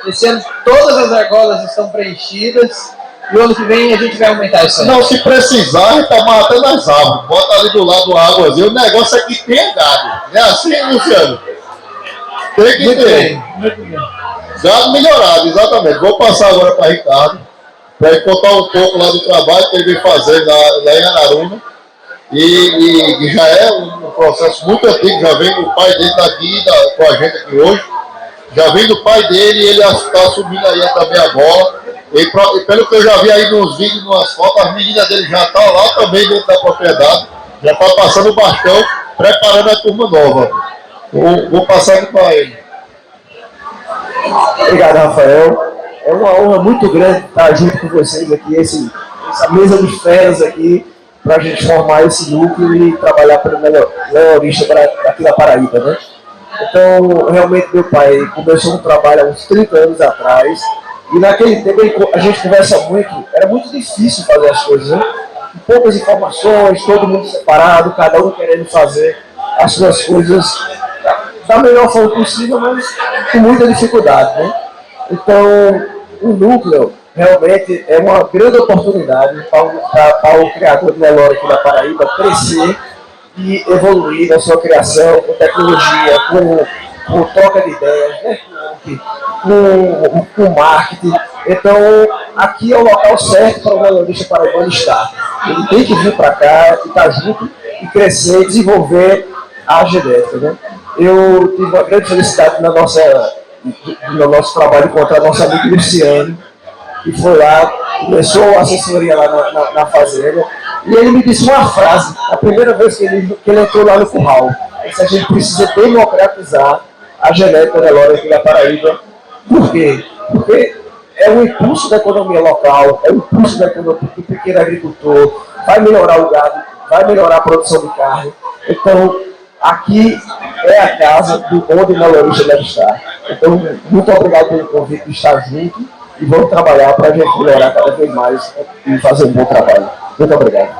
Speaker 1: Esse ano todas as argolas estão preenchidas. E o ano que vem a gente vai aumentar isso aí.
Speaker 2: Não, se precisar, tá matando as árvores. Bota ali do lado a águazinha. O negócio é que tem gado. Não é assim, Luciano? Tem que muito ter. Bem, muito bem. Gado melhorado, exatamente. Vou passar agora para Ricardo, para ele contar um pouco lá do trabalho que ele vem fazer lá, lá em Araruna. E, e, já é um processo muito antigo, já vem o pai dele tá aqui da, com a gente aqui hoje. Já vem do pai dele e ele está assumindo aí também a bola. E, e, pelo que eu já vi aí nos vídeos, nas fotos, as meninas dele já estão tá lá também dentro da propriedade, já está passando o bastão, preparando a turma nova. Vou, vou passar aqui para ele.
Speaker 6: Obrigado, Rafael. É uma honra muito grande estar junto com vocês aqui, esse, essa mesa de feras aqui, para a gente formar esse núcleo e trabalhar pelo melhorista aqui da Paraíba, né? Então, realmente, meu pai começou um trabalho há uns 30 anos atrás, e naquele tempo a gente conversa muito, era muito difícil fazer as coisas, né? poucas informações, todo mundo separado, cada um querendo fazer as suas coisas da melhor forma possível, mas com muita dificuldade, né? Então, o núcleo realmente é uma grande oportunidade para, para, para o criador de Nelore aqui da Paraíba crescer e evoluir na sua criação, com tecnologia, com, com troca de ideias, né? com, marketing. Então, aqui é o local certo para o melhorista paraibano estar. Ele tem que vir para cá estar tá junto e crescer e desenvolver a genética. Né? Eu tive uma grande felicidade na nossa, no nosso trabalho contra a nossa amiga Luciane, que foi lá, começou a assessoria lá na, na, na, fazenda, e ele me disse uma frase, a primeira vez que ele, que ele entrou lá no curral, disse, a gente precisa democratizar a genética da Lora aqui da Paraíba. Por quê? Porque é um impulso da economia local, é um impulso da economia do pequeno agricultor, vai melhorar o gado, vai melhorar a produção de carne. Então, aqui é a casa do onde o melhorista deve estar. Então, muito obrigado pelo convite de estar junto e vamos trabalhar para a gente melhorar cada vez mais e fazer um bom trabalho. Muito obrigado.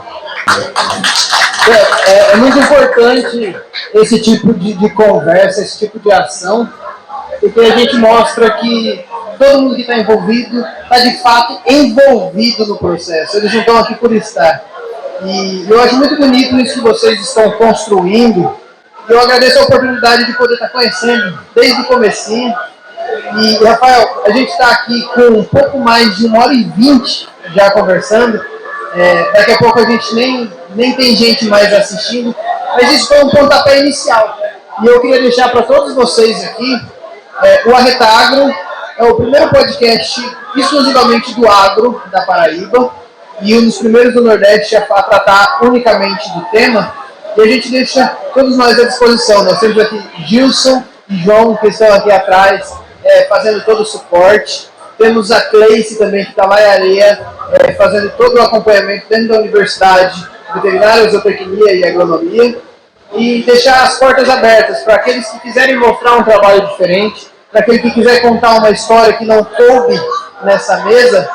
Speaker 1: É, é, muito importante esse tipo de, de, conversa, esse tipo de ação, porque a gente mostra que todo mundo que está envolvido está de fato envolvido no processo. Eles não estão aqui por estar. E eu acho muito bonito isso que vocês estão construindo. Eu agradeço a oportunidade de poder estar conhecendo desde o comecinho. E, Rafael, a gente está aqui com um pouco mais de uma hora e vinte já conversando. É, daqui a pouco a gente nem, nem tem gente mais assistindo, mas isso foi um pontapé inicial. E eu queria deixar para todos vocês aqui, é, o Arreta Agro é o primeiro podcast exclusivamente do agro da Paraíba e um dos primeiros do Nordeste a tratar unicamente do tema. E a gente deixa todos nós à disposição. Nós temos aqui Gilson e João, que estão aqui atrás, é, fazendo todo o suporte. Temos a Cleice também, que está lá em areia, é, fazendo todo o acompanhamento dentro da universidade, veterinária, zootecnia e agronomia. E deixar as portas abertas para aqueles que quiserem mostrar um trabalho diferente, para aquele que quiser contar uma história que não coube nessa mesa,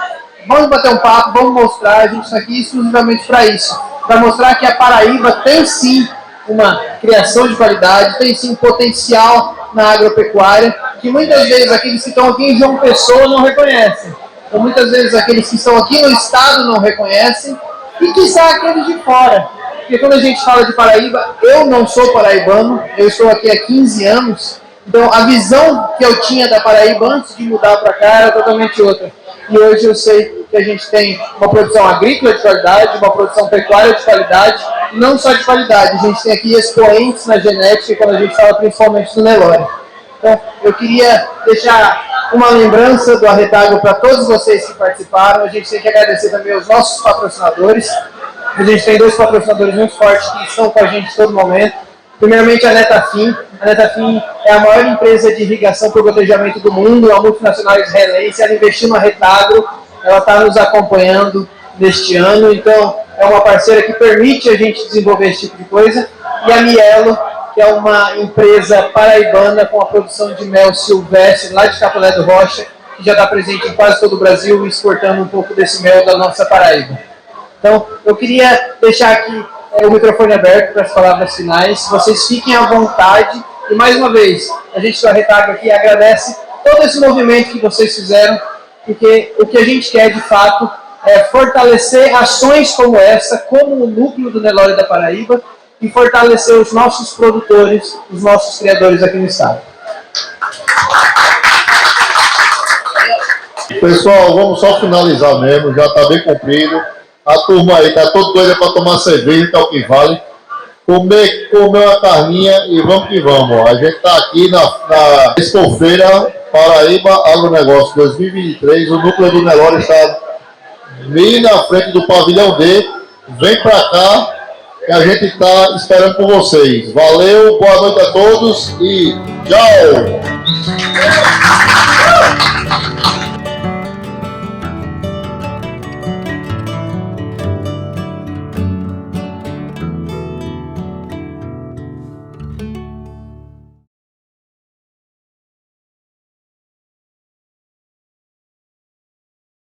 Speaker 1: vamos bater um papo, vamos mostrar, a gente está aqui exclusivamente para isso, para mostrar que a Paraíba tem sim uma criação de qualidade, tem sim potencial na agropecuária, que muitas vezes aqueles que estão aqui em João Pessoa não reconhecem, ou muitas vezes aqueles que estão aqui no estado não reconhecem, e quiçá aqueles de fora. Porque quando a gente fala de Paraíba, eu não sou paraibano, eu estou aqui há 15 anos, então, a visão que eu tinha da Paraíba antes de mudar para cá era totalmente outra. E hoje eu sei que a gente tem uma produção agrícola de qualidade, uma produção pecuária de qualidade, não só de qualidade, a gente tem aqui expoentes na genética, quando a gente fala principalmente do Nelore. Então, eu queria deixar uma lembrança do Arretago para todos vocês que participaram. A gente tem que agradecer também aos nossos patrocinadores. A gente tem dois patrocinadores muito fortes que estão com a gente todo momento. Primeiramente, a Netafim. A Netafim é a maior empresa de irrigação por gotejamento do mundo, é uma multinacional israelense. Ela investiu no Retagro, ela está nos acompanhando neste ano, então é uma parceira que permite a gente desenvolver esse tipo de coisa. E a Mielo, que é uma empresa paraibana com a produção de mel silvestre lá de Capolé do Rocha, que já está presente em quase todo o Brasil, exportando um pouco desse mel da nossa Paraíba. Então, eu queria deixar aqui é, o microfone aberto para as palavras finais. Vocês fiquem à vontade. E mais uma vez, a gente do Retago aqui agradece todo esse movimento que vocês fizeram, porque o que a gente quer de fato é fortalecer ações como essa, como o núcleo do Nelore da Paraíba, e fortalecer os nossos produtores, os nossos criadores aqui no estado.
Speaker 2: Pessoal, vamos só finalizar mesmo, já está bem cumprido. A turma aí tá todo doida para tomar cerveja, que é que vale. Comer, comer uma carninha e vamos que vamos. A gente tá aqui na, na Expofeira Paraíba Agronegócio 2023. O núcleo do Nelore está bem na frente do pavilhão D. Vem para cá que a gente está esperando por vocês. Valeu, boa noite a todos e tchau!